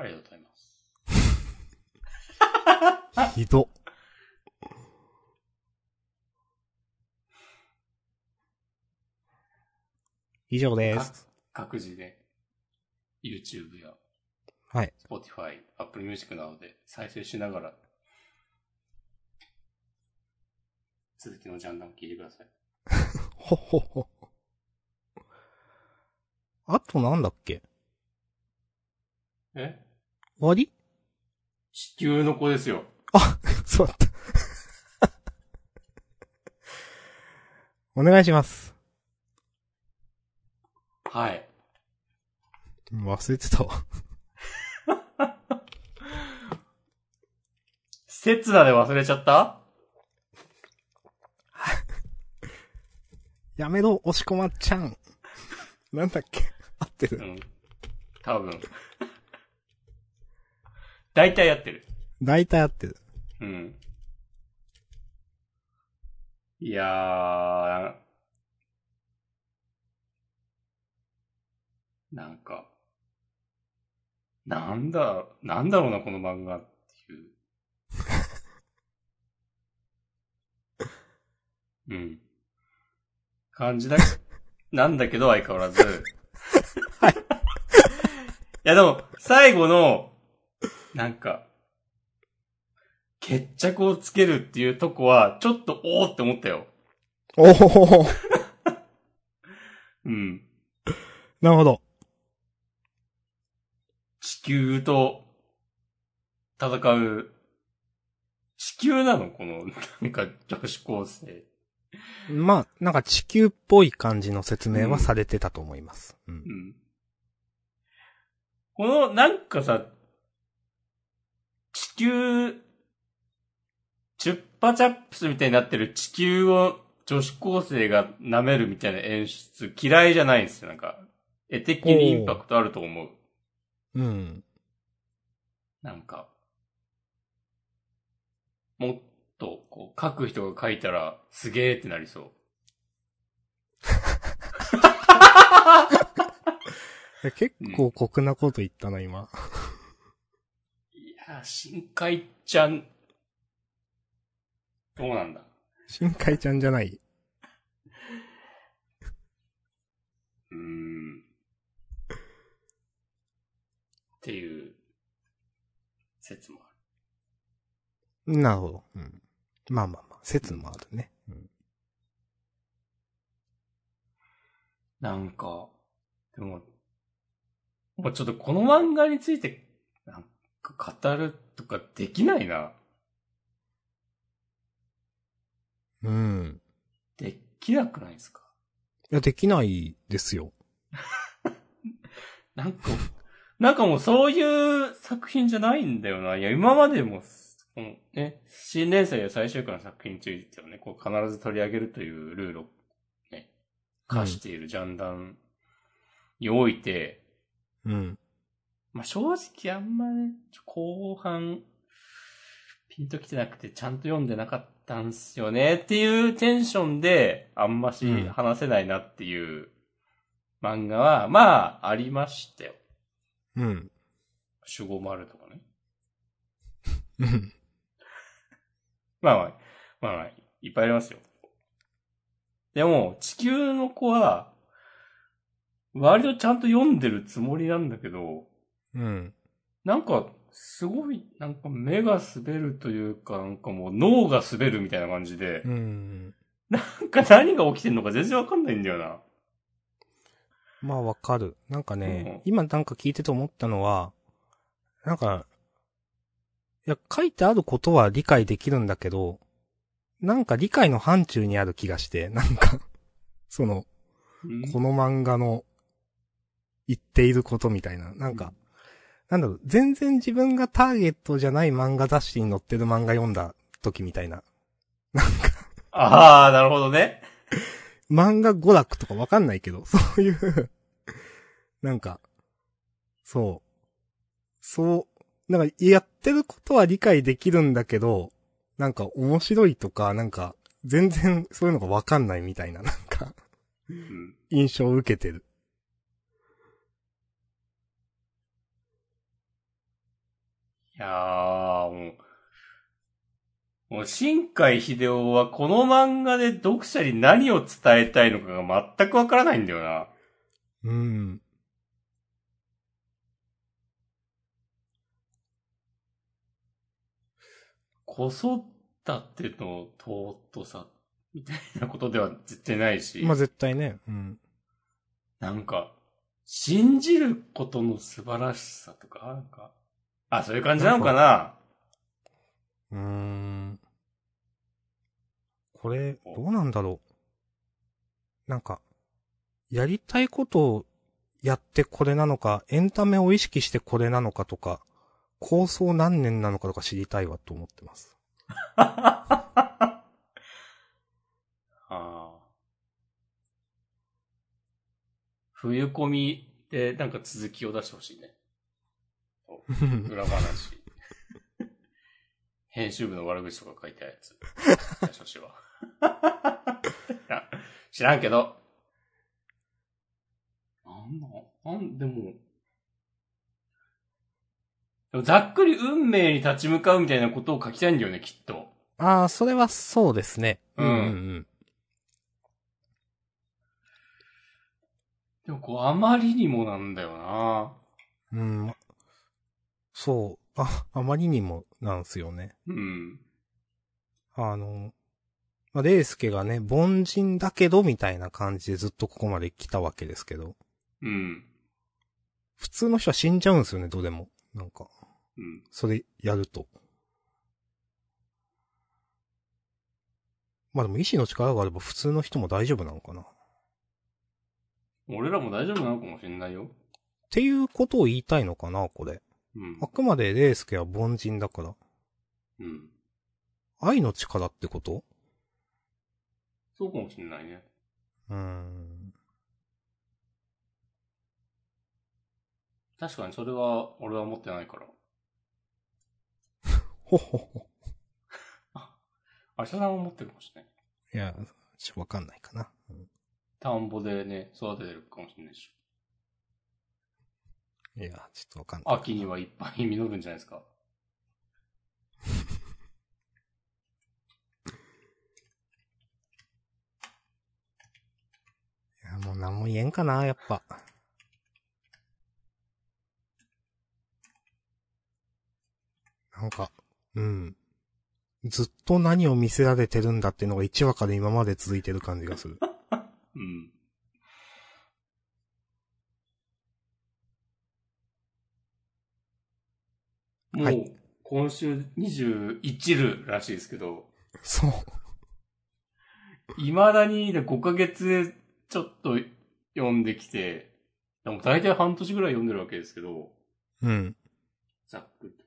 ありがとうございます。ひど。以上です。各自で、YouTube やはい。Spotify、Apple Music などで再生しながら、続きのジャンダン聞いてください。ほほほ。あとなんだっけ？え？終わり？地球の子ですよ。あ、そうだった。お願いします。はい。忘れてたわ。刹那で忘れちゃった？やめろ、押し込まっちゃん。なんだっけ？合ってる。うん。多分。大体やってる。大体合ってる。うん。いやー、なんか、なんだ、なんだろうな、この漫画っていう。うん。感じだ、なんだけど相変わらず。はい。いやでも、最後の、なんか、決着をつけるっていうとこは、ちょっとおーって思ったよ。おおうん。なるほど。地球と戦う。地球なの？この、なんか女子高生。まあ、なんか地球っぽい感じの説明はされてたと思います。うんう。ん。この、なんかさ、地球、チュッパチャップスみたいになってる地球を女子高生が舐めるみたいな演出嫌いじゃないんですよ。なんか、絵的にインパクトあると思う。うん。なんか、もっと、こう、書く人が書いたら、すげーってなりそう。え 結構酷なこと言ったな、今。いやー、深海ちゃん、どうなんだ？深海ちゃんじゃない？うーん。っていう、説もある。なるほど。うん。まあまあまあ、説もあるね。うん。なんか、でも、もうちょっとこの漫画について、なんか語るとかできないな。うん。できなくないですか？いや、できないですよ。なんか、なんかもうそういう作品じゃないんだよな。いや、今までも、ね、新連載や最終回の作品についてはね、こう必ず取り上げるというルールをね、課しているジャンダンにおいて、うん。まあ、正直あんまね、後半、ピンときてなくてちゃんと読んでなかったんすよねっていうテンションで、あんましうん話せないなっていう漫画は、まあ、ありましたよ。うん。守護丸とかね。うん。まあまあ、まあまあ、いっぱいありますよ。でも、地球の子は、割とちゃんと読んでるつもりなんだけど、うん。なんか、すごい、なんか目が滑るというか、なんかもう脳が滑るみたいな感じで、うん。なんか何が起きてんのか全然わかんないんだよな。まあわかる。なんかね、うん今なんか聞いてて思ったのは、なんか、いや、書いてあることは理解できるんだけど、なんか理解の範疇にある気がして、なんか、その、うんこの漫画の言っていることみたいな、なんか、なんだろう、全然自分がターゲットじゃない漫画雑誌に載ってる漫画読んだ時みたいな。ああ、なるほどね。漫画娯楽とかわかんないけど、そういう、なんか、そう。そう、なんかやってることは理解できるんだけど、なんか面白いとか、なんか、全然そういうのがわかんないみたいな、なんか、うん。印象を受けてる。やー、もう、もう、新海秀夫はこの漫画で読者に何を伝えたいのかが全くわからないんだよな。うん。子育ての尊さ、みたいなことでは絶対ないし。まあ、絶対ね。うん。なんか、信じることの素晴らしさとか、なんか、あ、そういう感じなのかな？うーん。これ、どうなんだろう。なんか、やりたいことをやってこれなのか、エンタメを意識してこれなのかとか、構想何年なのかとか知りたいわと思ってます。ああ。冬込みでなんか続きを出してほしいね。裏話。編集部の悪口とか書いたやつ。出してほしいわ。いや知らんけど。なんだなんでも。でもざっくり運命に立ち向かうみたいなことを書きたいんだよね、きっと。ああ、それはそうですね。うんうんでもこう、あまりにもなんだよな。うん。うん。そう。あ、あまりにもなんすよね。うん。あの、まあ、レイスケがね、凡人だけどみたいな感じでずっとここまで来たわけですけど、うん。普通の人は死んじゃうんですよね、どうでも。なんか、うん。それやると。まあでも意志の力があれば普通の人も大丈夫なのかな。っ俺らも大丈夫なのかもしれないよ。ていうことを言いたいのかな、これ。うんあ。くまでレイスケは凡人だから。うん。愛の力ってこと？そうかもしれないね。うーん。確かにそれは俺は思ってないから。ほほほ。あしゃさんは持ってるかもしれない。いや、ちょっとわかんないかな。うん田んぼでね、育ててるかもしれないし。いや、ちょっとわかんない。秋にはいっぱい実るんじゃないですか？いや、もう何も言えんかな、やっぱ。なんか、うん。ずっと何を見せられてるんだっていうのが1話から今まで続いてる感じがする。うん。もう、はい今週21ルらしいですけど、そう。未だにね5ヶ月ちょっと読んできて、でも大体半年ぐらい読んでるわけですけど、うん。ざっくりと。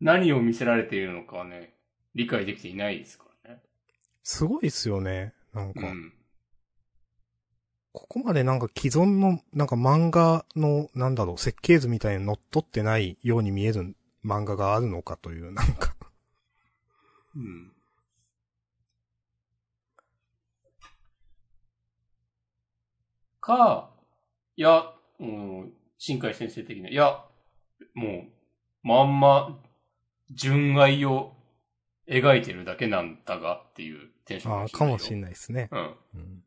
何を見せられているのかはね、理解できていないですからね。すごいっすよね。なんか、うん。ここまでなんか既存の、なんか漫画の、なんだろう、設計図みたいに乗っ取ってないように見える漫画があるのかという、なんか。うん。か、いや、もう、新海先生的に、いや、もう、まんま、純愛を描いてるだけなんだがっていうテンションああ、かもしれんないですね。うん。うん。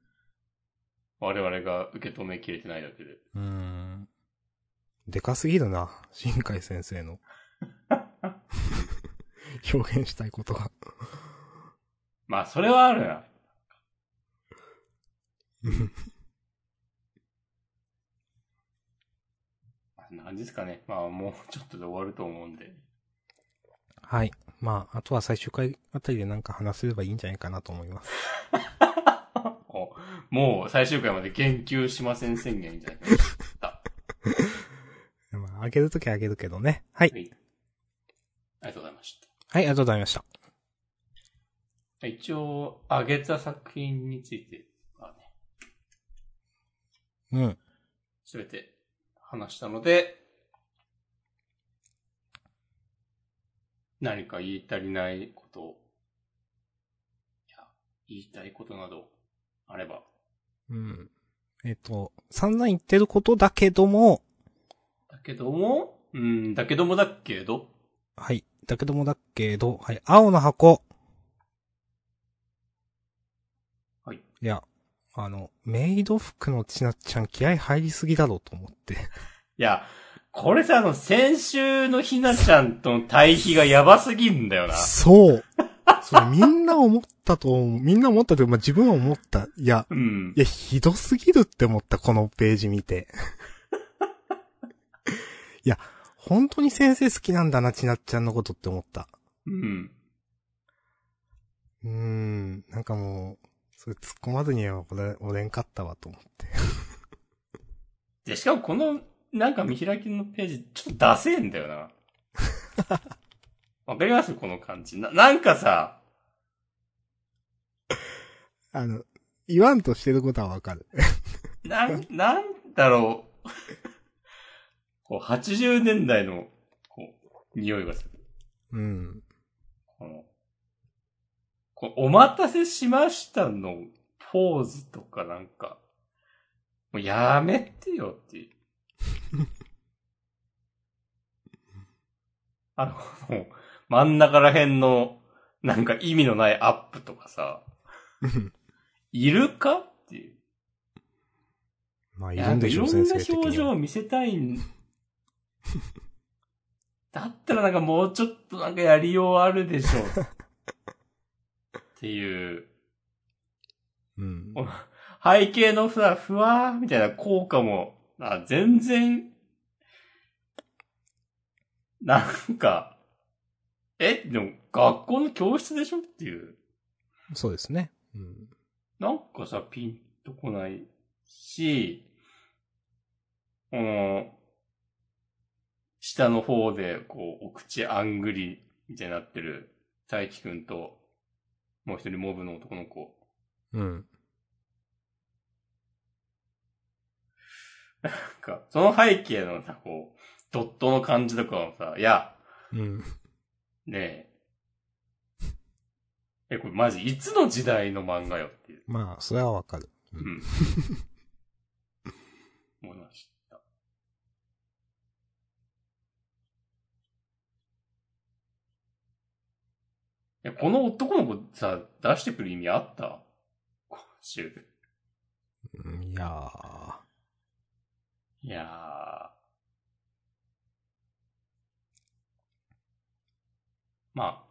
我々が受け止めきれてないだけで。うーん。でかすぎるな、新海先生の。表現したいことが。まあ、それはあるな。何ですかね。まあ、もうちょっとで終わると思うんで。はい。まあ、あとは最終回あたりでなんか話せればいいんじゃないかなと思います。おもう最終回まで言及しません宣言じゃないか。まあ、あげるときはあげるけどね。はい。はい。ありがとうございました。はい、ありがとうございました。一応、あげた作品についてはね、うん。すべて話したので、何か言い足りないこと、いや、言いたいことなどあれば、うん。えっ、と、散々言ってることだけども、だけども、うん、だけどもだけど、はい。だけどもだけど、はい。青の箱。はい。いや、あの、メイド服のちなっちゃん気合入りすぎだろうと思って。いや、これさ、あの、先週のひなちゃんとの対比がやばすぎんだよな。そう。それみんな思ったと思う、みんな思ったというか、まあ、自分は思った。いや、うんい。や、ひどすぎるって思った、このページ見て。いや、本当に先生好きなんだな、ちなっちゃんのことって思った。うん。うーん、なんかもう、それ突っ込まずには俺、俺んかったわと思って。で、しかもこの、なんか見開きのページ、ちょっとダセえんだよな。わかります？この感じ。な、なんかさ、あの、言わんとしてることはわかる。なん、なん、だろう。こう、80年代の、こう、匂いがする。うん。この、こうお待たせしましたのポーズとかなんか、もうやめてよっていう。あの、真ん中ら辺の、なんか意味のないアップとかさ、いるかっていう。まあ、いるんでしょう、先生的いろんな表。情を見せたいん。だったらなんかもうちょっとなんかやりようあるでしょう。っていう。うん。背景のさ、ふわーみたいな効果も、あ全然、なんか、え、でも学校の教室でしょっていう。そうですね。うん。なんかさ、ピンとこないし、この、下の方で、こう、お口あんぐりみたいになってる大輝くんと、もう一人モブの男の子。うん。なんか、その背景のさ、こう、ドットの感じとかもさ、いや、うん。ねえ。え、これマジ、いつの時代の漫画よっていう。まあ、それはわかる。う。うんん。思いました。や、この男の子さ、出してくる意味あった？今週。うんいやー。いやー。まあ。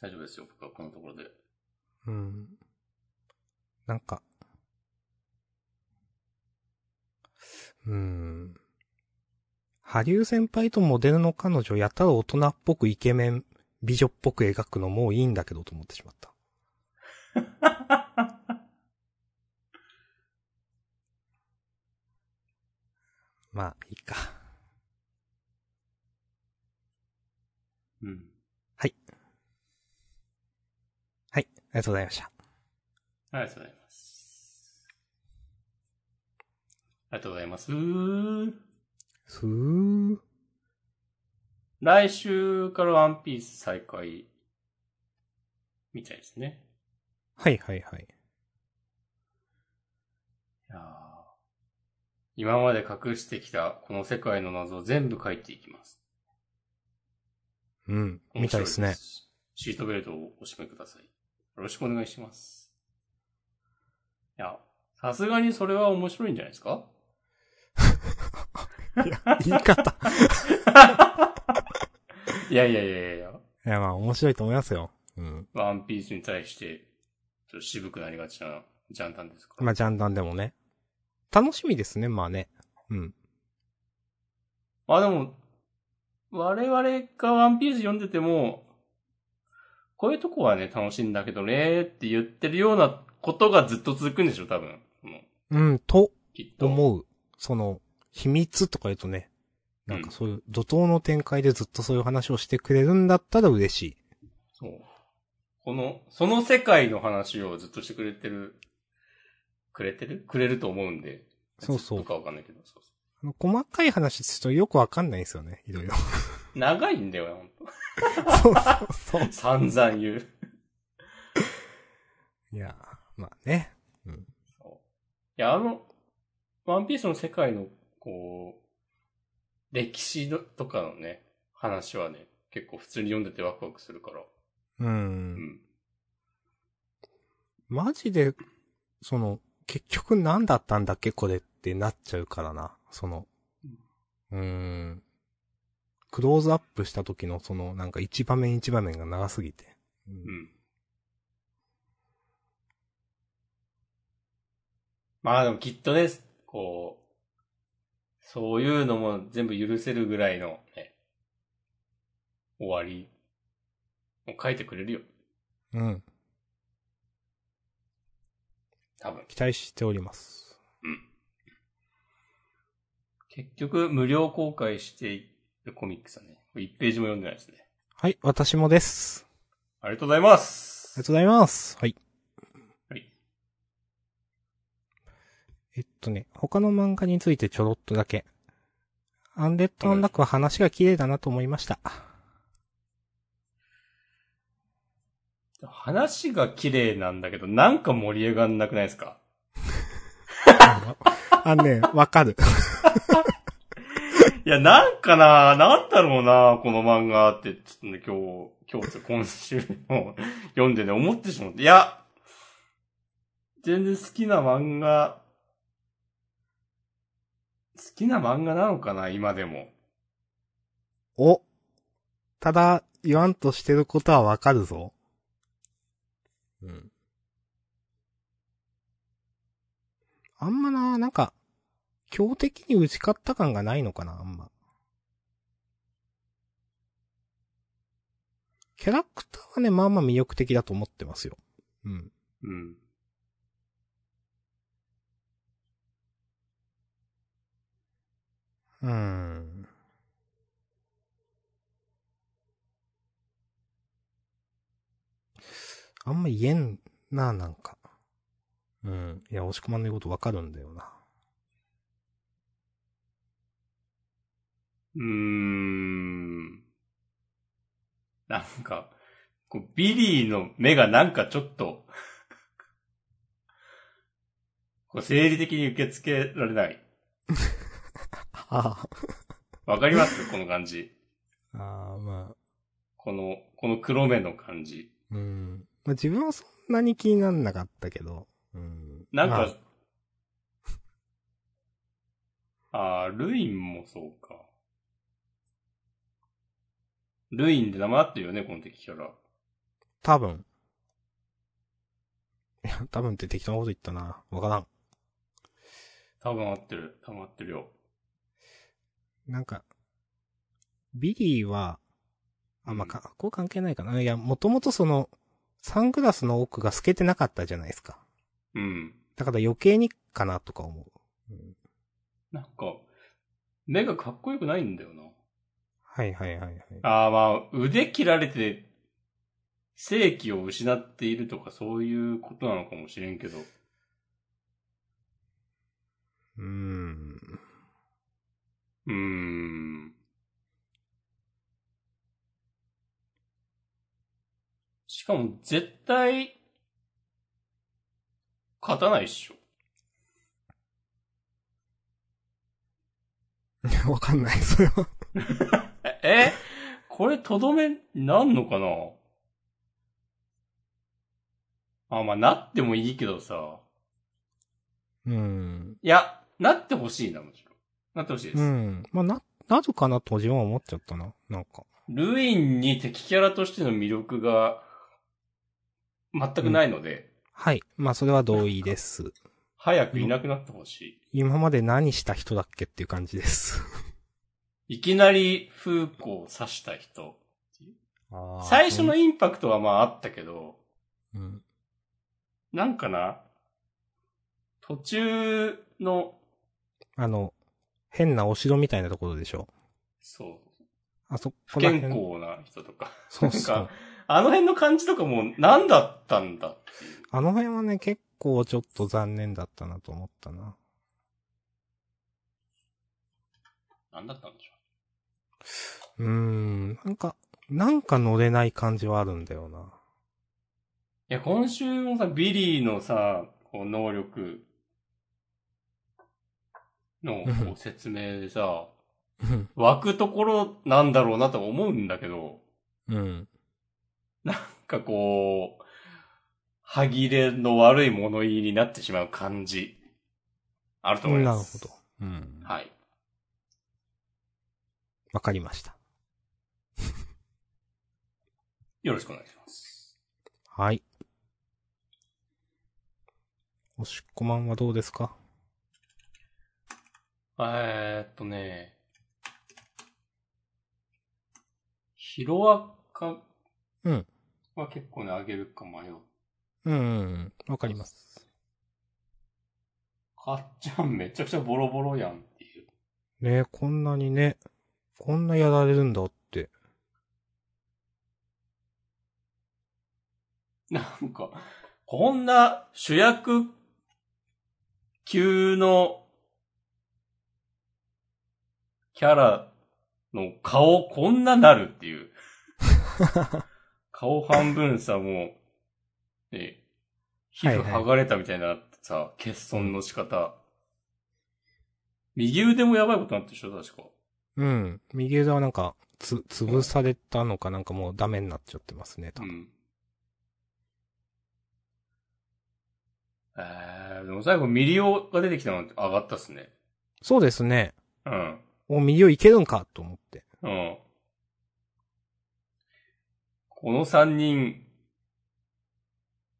大丈夫ですよ、僕はこのところで。うん。なんか、うーん。羽生先輩とモデルの彼女やったら大人っぽくイケメン、美女っぽく描くのもういいんだけどと思ってしまった。まあ、いいか。うん。はい。はい、ありがとうございました。ありがとうございます。ありがとうございます。ふー。来週からワンピース再開、みたいですね。はいはいはい。いやー今まで隠してきたこの世界の謎を全部書いていきます。うん、みたいですね。シートベルトをお締めください。よろしくお願いします。いや、さすがにそれは面白いんじゃないですか？言い方。いやいやいやいやいや、まあ面白いと思いますよ。うん。ワンピースに対して、ちょっと渋くなりがちなジャンタンですか？ら。まあ、ジャンダンでもね。楽しみですね、まあね。うん。まあでも、我々がワンピース読んでても、こういうとこはね、楽しいんだけどね、って言ってるようなことがずっと続くんでしょ、多分。うん、ときっと。思う。その、秘密とか言うとね、なんかそういう怒涛の展開でずっとそういう話をしてくれるんだったら嬉しい。そう。この、その世界の話をずっとしてくれてる、くれてる？くれると思うんで。そうそうかわかんないけど、そうそあの細かい話するとよくわかんないんですよね、いろいろ。う。長いんだよ、ほんと。そうそうそう。散々言う。いや、まあね。そういや、あの、ワンピースの世界の、こう、歴史のとかのね、話はね、結構普通に読んでてワクワクするから。う。うんん。マジで、その、結局何だったんだっけこれってなっちゃうからな。その、うーん。クローズアップした時のその、なんか一場面一場面が長すぎて。うんうん。まあでもきっとね、こう、そういうのも全部許せるぐらいのね、終わりを書いてくれるよ。うん。多分。期待しております。うん。結局、無料公開しているコミックスはね、1ページも読んでないですね。はい、私もです。ありがとうございます。ありがとうございます。はい。はい。ええっとね、他の漫画についてちょろっとだけ。アンデッドアンラックは話が綺麗だなと思いました。話が綺麗なんだけど、なんか盛り上がんなくないですか？あのね、わかる。いや、なんかな、なんだろうな、この漫画って、ちょっとね、今日、今日と今週の読んでね、思ってしまって。いや、全然好きな漫画、好きな漫画なのかな、今でも。お。ただ、言わんとしてることはわかるぞ。うん。あんまな、なんか、強敵に打ち勝った感がないのかな、あんま。キャラクターはね、まあまあ魅力的だと思ってますよ。うん。うん。うん。あんま言えんな、なんか。うん。いや、押し込まないことわかるんだよな。うーん。なんか、こうビリーの目がなんかちょっと、こう生理的に受け付けられない。あわかります？この感じ。あ。ああ、まあ。この、この黒目の感じ。うん。まあ、自分はそんなに気になんなかったけど。うん。なんまか、ああ、ルインもそうか。ルインで名前あってるよね、この敵キャラ。多分。いや、多分って適当なこと言ったな。わからん。多分合ってる。多分合ってるよ。なんか、ビリーは、あ、まあ、か、こう関係ないかな。いや、もともとその、サングラスの奥が透けてなかったじゃないですか。うん。だから余計にかなとか思う。うん、なんか、目がかっこよくないんだよな。はいはいはいはい。ああ、まあ、腕切られて、正気を失っているとかそういうことなのかもしれんけど。うーん。うーん。しかも絶対、勝たないっしょ。わかんない、それは。え、え？これとどめになんのかな？あ、まあ、なってもいいけどさ。うん。いや、なってほしいな、もちろん。なってほしいです。うん。まあ、な、なるかなと自分は思っちゃったな。なんか。ルインに敵キャラとしての魅力が、全くないので、はい。まあ、それは同意です。早くいなくなってほしい。今まで何した人だっけっていう感じです。いきなり風子を刺した人。最初のインパクトはまああったけど、うん。なんかな？途中の、あの、変なお城みたいなところでしょ？そう、あそ不こら辺。健康な人とか。そうそう。あの辺の感じとかも何だったんだ。あの辺はね、結構ちょっと残念だったなと思ったな。何だったんでしょうーん、なんか、なんか乗れない感じはあるんだよな。う。いや、今週もさ、ビリーのさ、こう能力の説明でさ、うん。湧くところなんだろうなと思うんだけど、うん。なんかこう、歯切れの悪い物言いになってしまう感じ、あると思いなるほます。ど。うん。はい。わかりました。よろしくお願いします。はい。おしっこまんはどうですか？えーっとね、ヒロアカうんは結構ね、あげるか迷う。うんうんうん。わかります。かっちゃんめちゃくちゃボロボロやんっていう。ねこんなにね、こんなやられるんだって。なんか、こんな主役球のキャラの顔こんななるっていう。顔半分さ、もう、ね、皮膚剥がれたみたいになってさ、欠損の仕方。右腕もやばいことになってるでしょ、確か。うん。右腕はなんか、つ、潰されたのかなんかもうダメになっちゃってますね、多分。うん。えー、でも最後ミリオが出てきたのって上がったっすね。そうですね。うん。お、右をいけるんかと思って。うん。この三人、い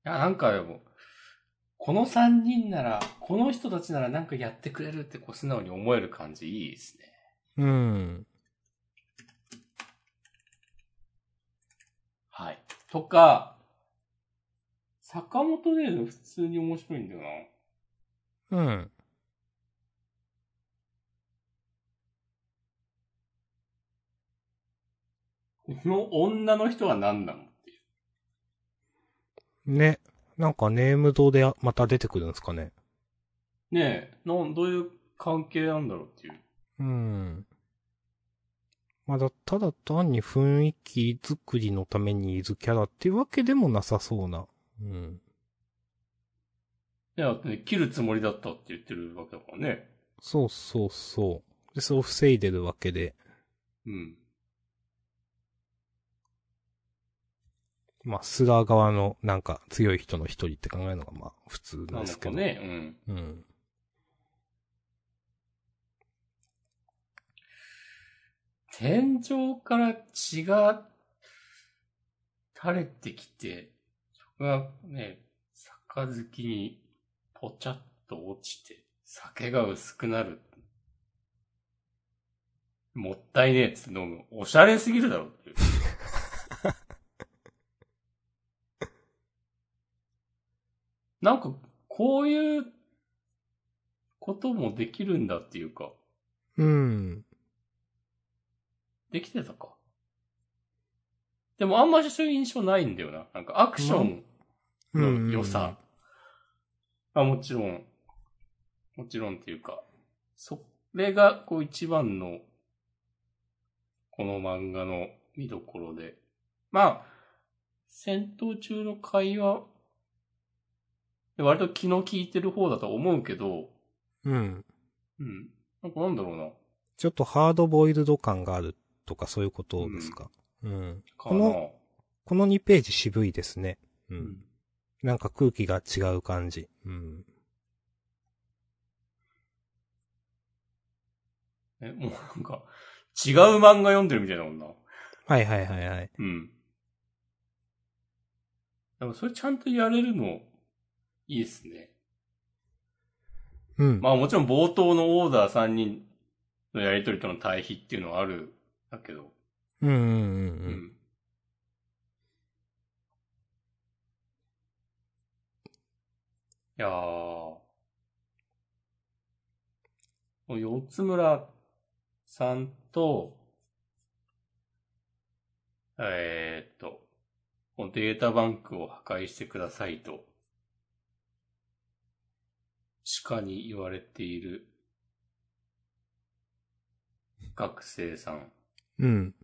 や、なんかでも、この三人なら、この人たちならなんかやってくれるってこう素直に思える感じいいですね。うん。はい。とか、坂本デール普通に面白いんだよな。うん。の女の人は何なのっていう。ね。なんかネーム堂でまた出てくるんですかね。ねえ、なん、どういう関係なんだろうっていう。うん。まだ、ただ単に雰囲気作りのためにいるキャラっていうわけでもなさそうな。うん。いや、ね、切るつもりだったって言ってるわけだからね。そうそうそう。で、それを防いでるわけで。うん。まあ、スラー側のなんか強い人の一人って考えるのがまあ普通ななんんですけど。ね、うん。うん。天井から血が垂れてきて、そこがね、杯にぽちゃっと落ちて、酒が薄くなる。もったいねえっつって飲む。おしゃれすぎるだろっていう。なんか、こういうこともできるんだっていうか、うん。できてたか。でもあんまりそういう印象ないんだよな。なんかアクションの良さ。あ、もちろん。もちろんっていうか、それがこう一番の、この漫画の見どころで。まあ、戦闘中の会話、割と気の利いてる方だと思うけど、うん。うん。なんかなんだろうな。ちょっとハードボイルド感があるとかそういうことですか？うん。かな。このこの2ページ渋いですね。う。うんん。なんか空気が違う感じ。うん。え、もうなんか、違う漫画読んでるみたいなもんな。はいはいはいはい。うん。でもそれちゃんとやれるの、いいっすね。うん。まあもちろん冒頭のオーダー3人のやりとりとの対比っていうのはある、だけど。うんうんうんううん。ん。いやー。四つ村さんと、えーっと、データバンクを破壊してくださいと、鹿に言われている学生さん、うん。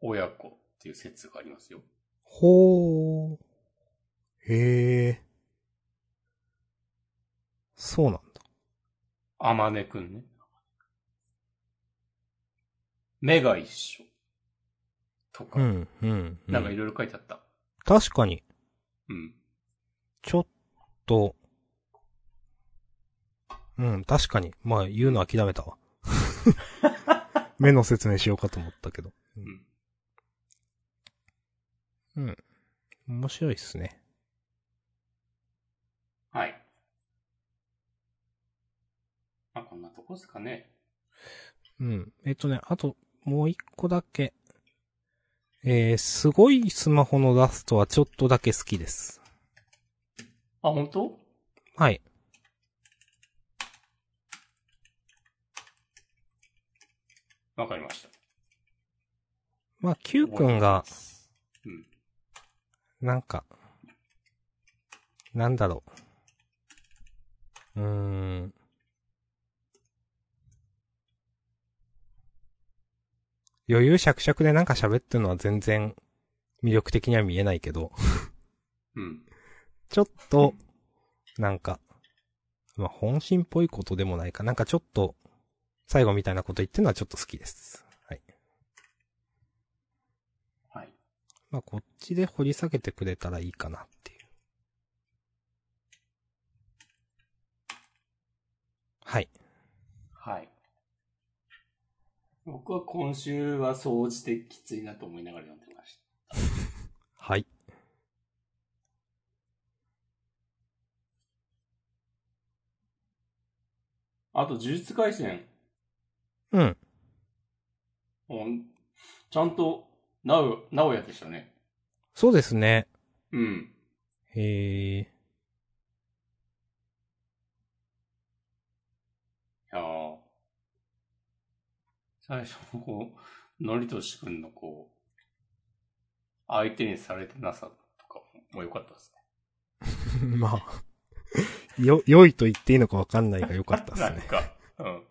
親子っていう説がありますよ。ほー。へー。そうなんだ。あまねくんね。目が一緒。とか、うん、うん。うんなんかいろいろ書いてあった。確かに、うん。ちょっと、うん、確かに。まあ、言うの諦めたわ。目の説明しようかと思ったけど。うん。面白いっすね。はい。まあ、こんなとこですかね。うん。えっとね、あと、もう一個だけ。えー、すごいスマホのラストはちょっとだけ好きです。あ、本当？はい。わかりました。まあ、Q 君が、うん。なんか、なんだろう。うーん。余裕しゃくしゃくでなんか喋ってるのは全然魅力的には見えないけど、うん。ちょっと、なんか、まあ、本心っぽいことでもないか。なんかちょっと、最後みたいなこと言ってるのはちょっと好きです。はい。はい。まあ、こっちで掘り下げてくれたらいいかなっていう。はい。はい。僕は今週は総じてきついなと思いながら読んでました。はい。あと、呪術廻戦。うん。うんちゃんと、なお、なおやでしたね。そうですね。うん。へえ。いやー最初のこう、のりとしくんのこう、相手にされてなさとかも良かったですね。まあ、よ、良いと言っていいのかわかんないが良かったですね。なんか、うん。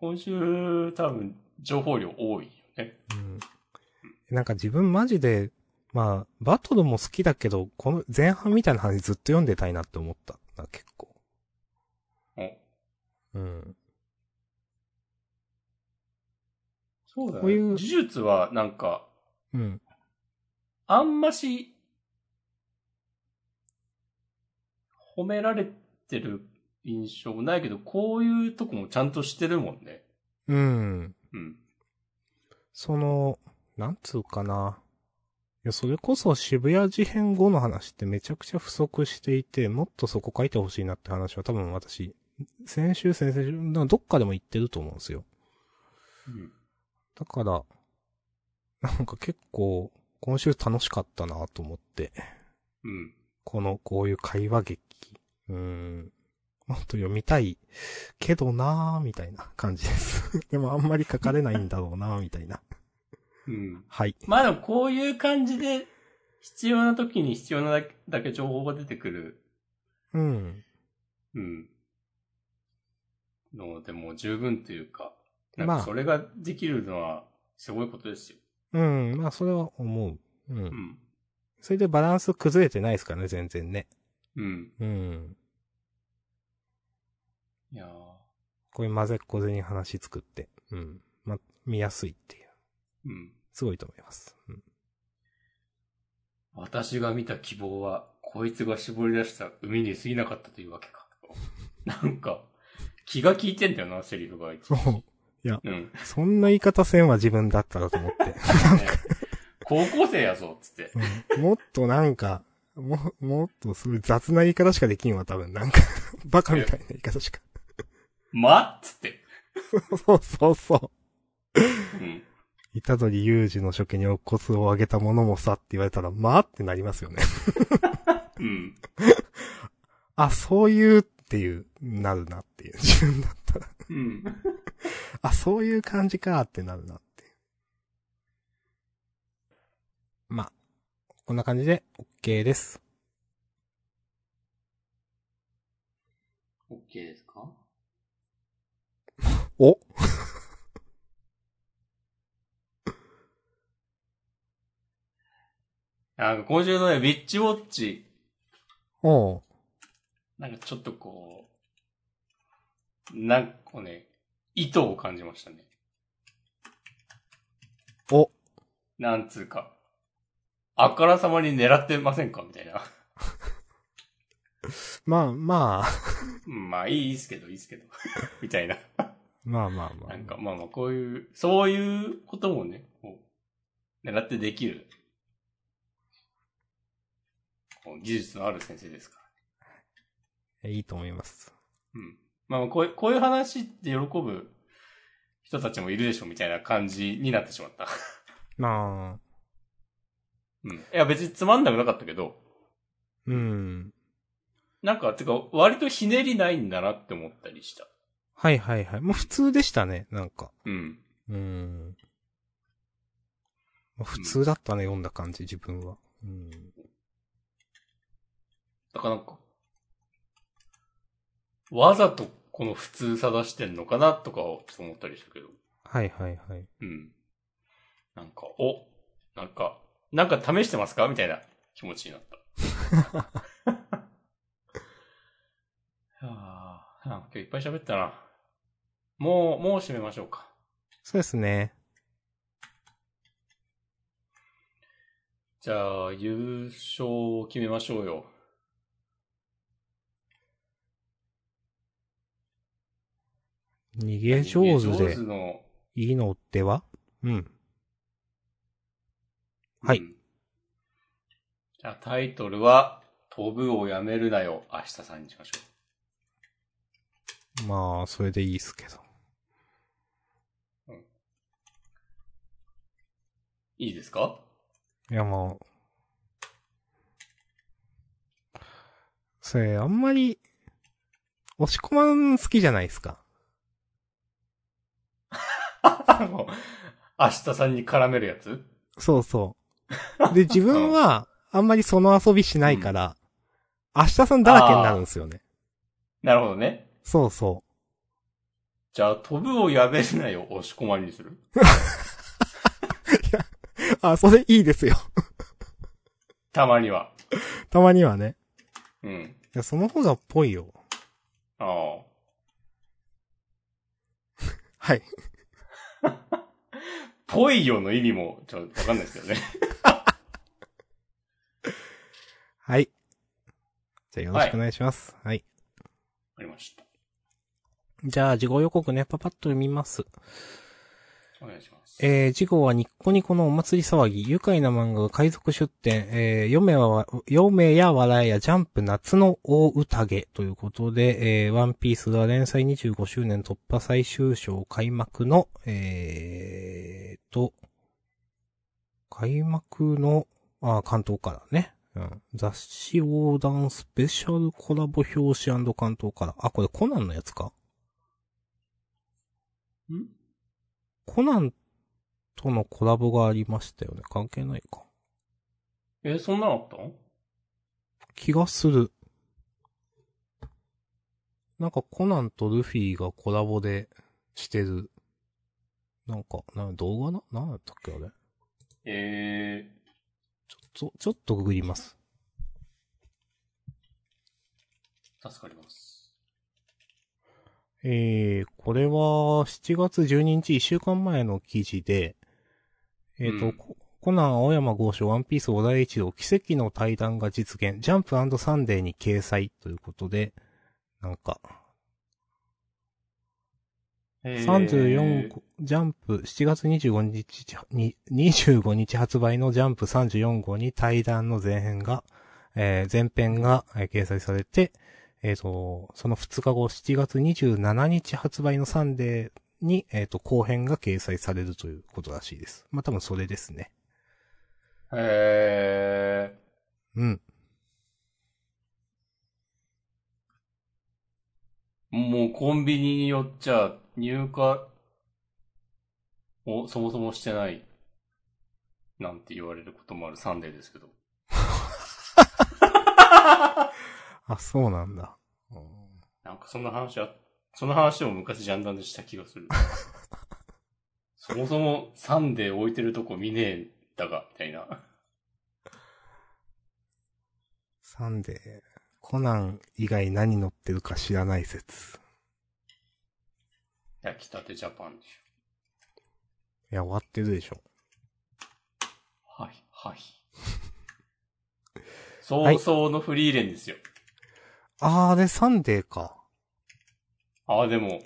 今週、多分、情報量多いよね。うん。なんか自分マジで、まあ、バトルも好きだけど、この前半みたいな話ずっと読んでたいなって思ったな、結構。おうん。そうだね。こういう呪術は、なんか、うん。あんまし、褒められてる印象もないけど、こういうとこもちゃんとしてるもんね。うん。うん。その、なんつうかな。いや、それこそ渋谷事変後の話ってめちゃくちゃ不足していて、もっとそこ書いてほしいなって話は多分私、先週、先々週、どっかでも言ってると思うんですよ。うん。だから、なんか結構、今週楽しかったなと思って、うん。この、こういう会話劇。うーん。もっと読みたいけどなーみたいな感じです。でもあんまり書かれないんだろうなーみたいな。うん。はい。まあでもこういう感じで、必要な時に必要なだけだけ情報が出てくる、うん。うん。のでも十分というか、なんまあかそれができるのはすごいことですよ。うん。まあ、それは思う。うん。うん。それでバランス崩れてないですからね、全然ね。うん。うん。いやーこういう混ぜっこぜに話作って。うん。ま、見やすいっていう。うん。すごいと思います。うん。私が見た希望は、こいつが絞り出した海に過ぎなかったというわけか。なんか、気が利いてんだよな、セリフが。そう。うん。そんな言い方せんは自分だったらと思って。ね高校生やぞ、つって。うんもっとなんか、も、もっとすごい雑な言い方しかできんわ、多分。なんか、バカみたいな言い方しか。まっつって。そうそうそう。うん。虎取裕二の初見にお骨を上げたものもさって言われたら、まあってなりますよね。うん。あ、そういうっていう、なるなっていう。自分だったら。うん。あ、そういう感じかってなるなっていう。まあ、こんな感じで OK です。OK ですかお なんか今週のね、ビッチウォッチ、おうなんかちょっとこう、なんかね、意図を感じましたね。おなんつうか、あからさまに狙ってませんか？みたいな。まあまあ、うんまあいいですけど、いいですけど。みたいな。まあまあまあ。なんかまあまあこういう、そういうこともね、こう、狙ってできる、こう技術のある先生ですから。いいと思います。うん。まあこういう、こういう話って喜ぶ人たちもいるでしょみたいな感じになってしまった。まあ、うん。いや別につまんなくなかったけど、うん。なんか、てか割とひねりないんだなって思ったりした。はいはいはい。もう普通でしたね、なんか。うん。うん。まあ普通だったね、読んだ感じ、自分は。うん。だからなんか、わざとこの普通さ出してんのかなとかをちょっと思ったりしたけど。はいはいはい。うん。なんか、お、なんか、なんか試してますかみたいな気持ちになった。はあ、なんか今日いっぱい喋ったな。もう、もう締めましょうか。そうですね。じゃあ、優勝を決めましょうよ。逃げ上手での、いいのでは？うん。はいうんじゃあ、タイトルは、飛ぶをやめるなよ、明日さんにしましょまあ、それでいいっすけど。いいですか？いやまあ。それ、あんまり、押し込まん好きじゃないですか？あの明日さんに絡めるやつ？そうそう。で、自分は、あんまりその遊びしないから、明日さんだらけになるんですよね。なるほどね。そうそじゃあ、飛ぶをやめるなよ、押し込まりにするう。あ、それいいですよ。たまには。たまにはね。うん。いや、その方がっぽいよ。ああ。はい。ぽいよの意味も、ちょっとわかんないですけどね。はい。じゃあよろしくお願いします。はい。わかりました。じゃあ、事後予告ね、パパッと読みます。お願いします。えー、事後はニッコニコのお祭り騒ぎ、愉快な漫画が海賊出展、えー、読めは、読めや笑えやジャンプ夏の大宴ということで、えー、ワンピースが連載25周年突破最終章開幕の、えーと、開幕の、あ、関東からね。うん。雑誌横断スペシャルコラボ表紙関東から。あ、これコナンのやつか？ん？コナンとのコラボがありましたよね。関係ないか。え、そんなのあった？の気がする。なんかコナンとルフィがコラボでしてる。なんか、な動画な？なんだったっけあれ？えちょ、ちょっとググります。ー、助かります。えー、これは7月12日1週間前の記事で、えっ、と、うん。ココナン青山豪昌ワンピース小田栄一郎奇跡の対談が実現、ジャンプサンデーに掲載ということで、なんか、えー。34号、ジャンプ、7月25日に、25日発売のジャンプ34号に対談の前編が、えー前編が、えー掲載されて、えっ、と、その2日後、7月27日発売のサンデーに、えっ、と、後編が掲載されるということらしいです。まあ、多分それですね。えうん。ー、もうコンビニによっちゃ入荷をそもそもしてないなんて言われることもあるサンデーですけど。あ、そうなんだ。うんなんかそんな話は、その話を昔ジャンダンでした気がする。そもそもサンデー置いてるとこ見ねえんだが、みたいな。サンデー、コナン以外何載ってるか知らない説。焼きたてジャぱんでしいや、終わってるでしょ。ょ。はい、はい。葬送のフリーレンですよ。あー、で、サンデーか。ああ、でも、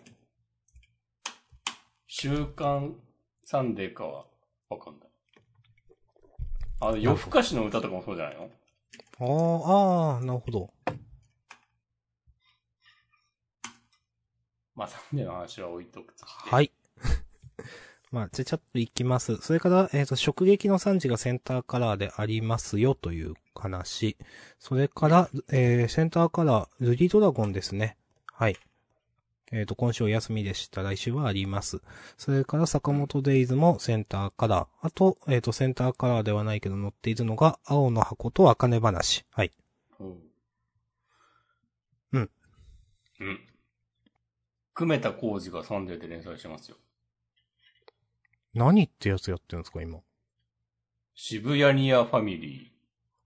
週刊サンデーかはわかんない。あ、よふかしのうたとかもそうじゃないの？あー、あー、なるほど。まあ、サンデーの話は置いとくとして。はい。まあ、ちゃちゃっといきます。それから、えっ、と、直撃の産地がセンターカラーでありますよという話。それから、えー、センターカラー、ルリドラゴンですね。はい。えっ、と、今週お休みでした。来週はあります。それから、坂本デイズもセンターカラー。あと、えっ、と、センターカラーではないけど載っているのが、青の箱と茜話。はい。うん。うん。うん。久米田浩二がサンデーで連載してますよ。何ってやつやってるんですか、今？渋谷ニアファミリ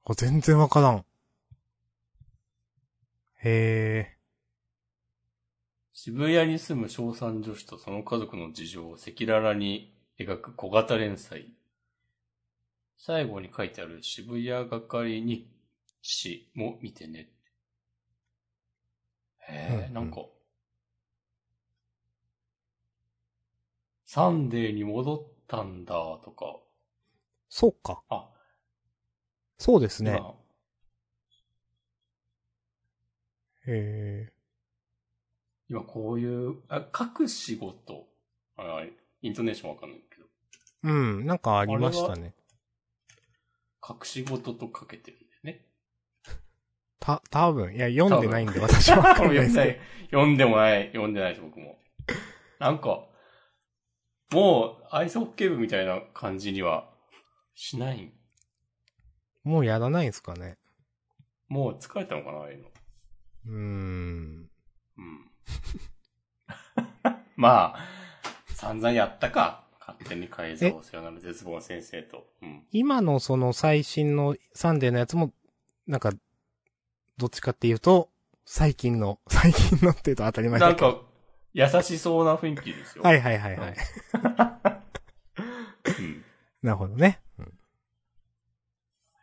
あ、全然わからん。へえ。渋谷に住む小三女子とその家族の事情を赤裸々に描く小型連載。最後に書いてある渋谷係日誌も見てね。へえ、うんうんなんか、サンデーに戻ったんだとか、そうか。あ、そうですね。今へえ。今こういう、あ、書く仕事、あイントネーションわかんないけど、うん、なんかありましたね。書く仕事と書けてるんだよね。た、多分いや、読んでないんで私はわかんないですけど。読んでもない、読んでないです、僕も。なんか、もう、アイスホッケー部みたいな感じにはしない？もうやらないんすかね。もう疲れたのかな、ああいうの。うーん。うん。まあ、散々やったか。勝手に改造、さよなら絶望先生と。うん。今のその最新のサンデーのやつも、なんか、どっちかっていうと、最近の、最近のって言うと当たり前だけど。なんか、優しそうな雰囲気ですよ。はいはいはいはい。うん。なるほどね。うん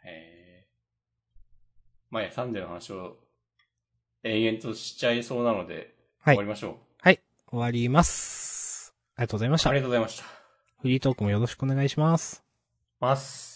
へえ。まあいいや、サンデーの話を延々としちゃいそうなので、はい終わりましょう。はい。終わります。ありがとうございましたあり。がとうございました。フリートークもよろしくお願いします。ます。